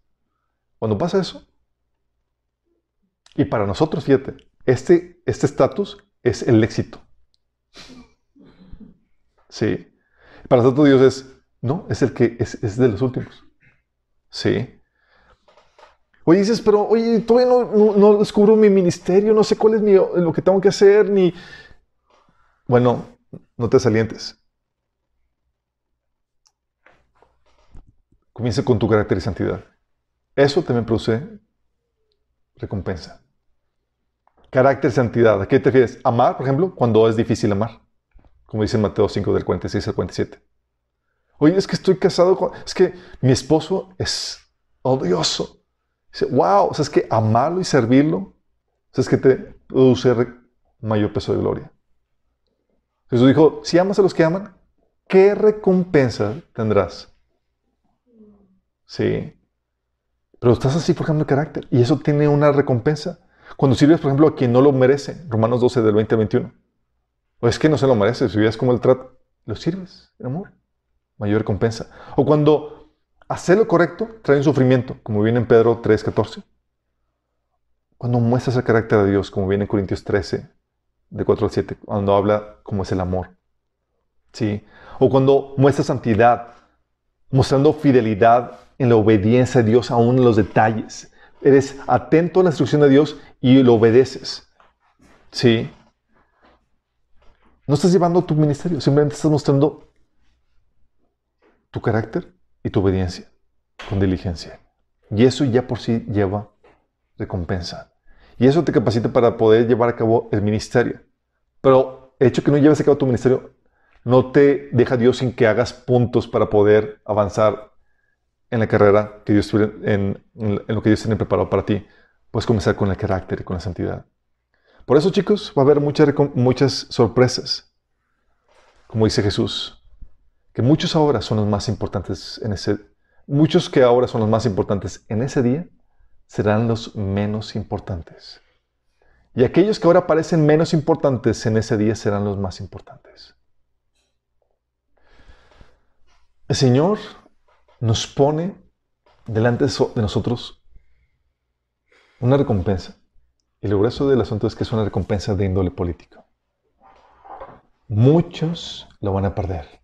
Cuando pasa eso. Y para nosotros, fíjate, este estatus es el éxito. Sí. Para nosotros Dios es, no, es el que es, es de los últimos. Sí. Oye, dices, pero oye, todavía no, descubro mi ministerio, no sé cuál es mi, lo que tengo que hacer, ni... Bueno, no te salientes. Comienza con tu carácter y santidad. Eso también produce recompensa. Carácter y santidad. ¿A qué te refieres? Amar, por ejemplo, cuando es difícil amar. Como dice Mateo 5 del 46 al 47. Oye, es que estoy casado con... Es que mi esposo es odioso. Dice, wow, o que amarlo y servirlo, o que te produce mayor peso de gloria. Jesús dijo, si amas a los que aman, ¿qué recompensa tendrás? Sí. Pero estás así forjando el carácter y eso tiene una recompensa. Cuando sirves, por ejemplo, a quien no lo merece, Romanos 12 del 20 al 21. O es que no se lo merece, si vives como el trato, lo sirves en amor. Mayor recompensa. O cuando hacer lo correcto trae un sufrimiento, como viene en Pedro 3.14. Cuando muestras el carácter de Dios, como viene en Corintios 13, de 4 al 7, cuando habla cómo es el amor. ¿Sí? O cuando muestras santidad, mostrando fidelidad en la obediencia a Dios, aún en los detalles. Eres atento a la instrucción de Dios y lo obedeces. ¿Sí? No estás llevando tu ministerio, simplemente estás mostrando tu carácter y tu obediencia con diligencia. Y eso ya por sí lleva recompensa. Y eso te capacita para poder llevar a cabo el ministerio. Pero el hecho que no lleves a cabo tu ministerio no te deja Dios sin que hagas puntos para poder avanzar en la carrera que Dios en, en, lo que Dios tiene preparado para ti. Puedes comenzar con el carácter y con la santidad. Por eso, chicos, va a haber muchas, muchas sorpresas. Como dice Jesús, que muchos ahora son los más importantes en ese muchos que ahora son los más importantes en ese día serán los menos importantes. Y aquellos que ahora parecen menos importantes en ese día serán los más importantes. El Señor nos pone delante de nosotros una recompensa. Y lo grueso del asunto es que es una recompensa de índole político. Muchos lo van a perder.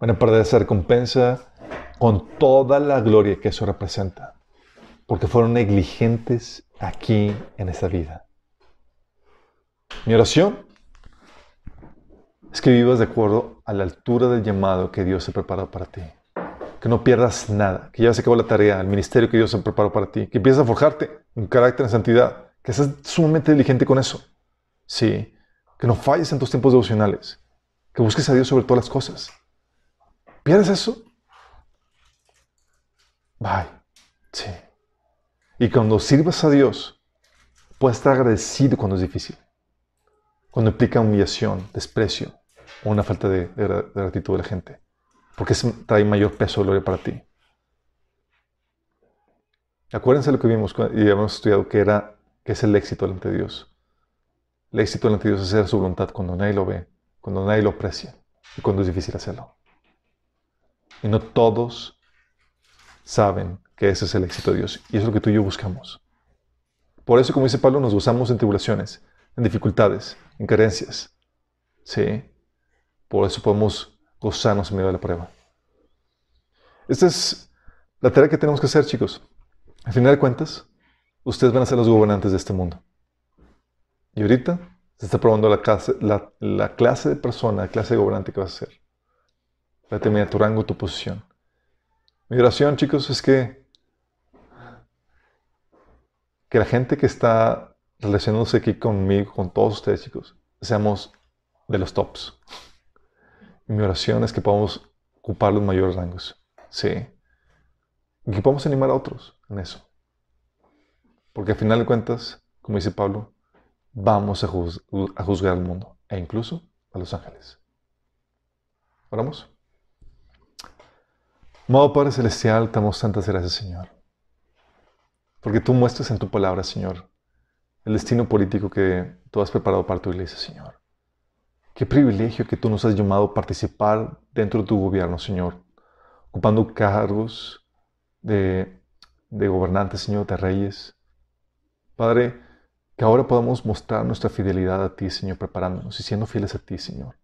Van a perder esa recompensa con toda la gloria que eso representa, porque fueron negligentes aquí en esta vida. Mi oración es que vivas de acuerdo a la altura del llamado que Dios ha preparado para ti. Que no pierdas nada, que ya se acabó la tarea, el ministerio que Dios ha preparado para ti, que empieces a forjarte un carácter en santidad, que seas sumamente diligente con eso. Sí, que no falles en tus tiempos devocionales, que busques a Dios sobre todas las cosas. ¿Pierdes eso? Bye. Sí. Y cuando sirvas a Dios, puedes estar agradecido cuando es difícil. Cuando implica humillación, desprecio o una falta de, de, gratitud de la gente. Porque trae mayor peso de gloria para ti. Acuérdense de lo que vimos y hemos estudiado que, era, que es el éxito delante de Dios. El éxito delante de Dios es hacer su voluntad cuando nadie lo ve, cuando nadie lo aprecia y cuando es difícil hacerlo. Y no todos saben que ese es el éxito de Dios. Y eso es lo que tú y yo buscamos. Por eso, como dice Pablo, nos gozamos en tribulaciones, en dificultades, en carencias. Sí. Por eso podemos gozarnos en medio de la prueba. Esta es la tarea que tenemos que hacer, chicos. Al final de cuentas, ustedes van a ser los gobernantes de este mundo. Y ahorita se está probando la clase, la, la clase de persona, la clase de gobernante que vas a ser. Para determinar tu rango, tu posición. Mi oración, chicos, es que, que la gente que está relacionándose aquí conmigo, con todos ustedes, chicos, seamos de los tops. Mi oración es que podamos ocupar los mayores rangos. Sí. Y que podamos animar a otros en eso. Porque al final de cuentas, como dice Pablo, vamos a, a juzgar al mundo e incluso a los ángeles. ¿Oramos? Amado Padre Celestial, te damos tantas gracias, Señor. Porque tú muestras en tu palabra, Señor, el destino político que tú has preparado para tu iglesia, Señor. Qué privilegio que tú nos has llamado a participar dentro de tu gobierno, Señor, ocupando cargos de, de gobernantes, Señor, de reyes. Padre, que ahora podamos mostrar nuestra fidelidad a ti, Señor, preparándonos y siendo fieles a ti, Señor.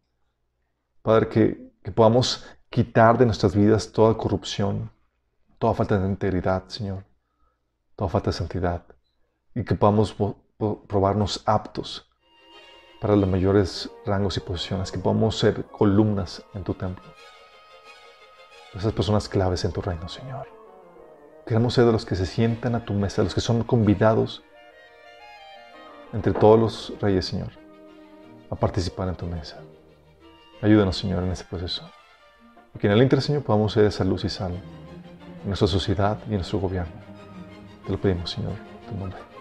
Padre, que, que podamos quitar de nuestras vidas toda corrupción, toda falta de integridad, Señor, toda falta de santidad, y que podamos probarnos aptos para los mayores rangos y posiciones, que podamos ser columnas en tu templo. Esas personas claves en tu reino, Señor. Queremos ser de los que se sientan a tu mesa, los que son convidados entre todos los reyes, Señor, a participar en tu mesa. Ayúdanos, Señor, en este proceso. Que en el Inter, Señor, podamos ser esa luz y sal en nuestra sociedad y en nuestro gobierno. Te lo pedimos, Señor, en tu nombre.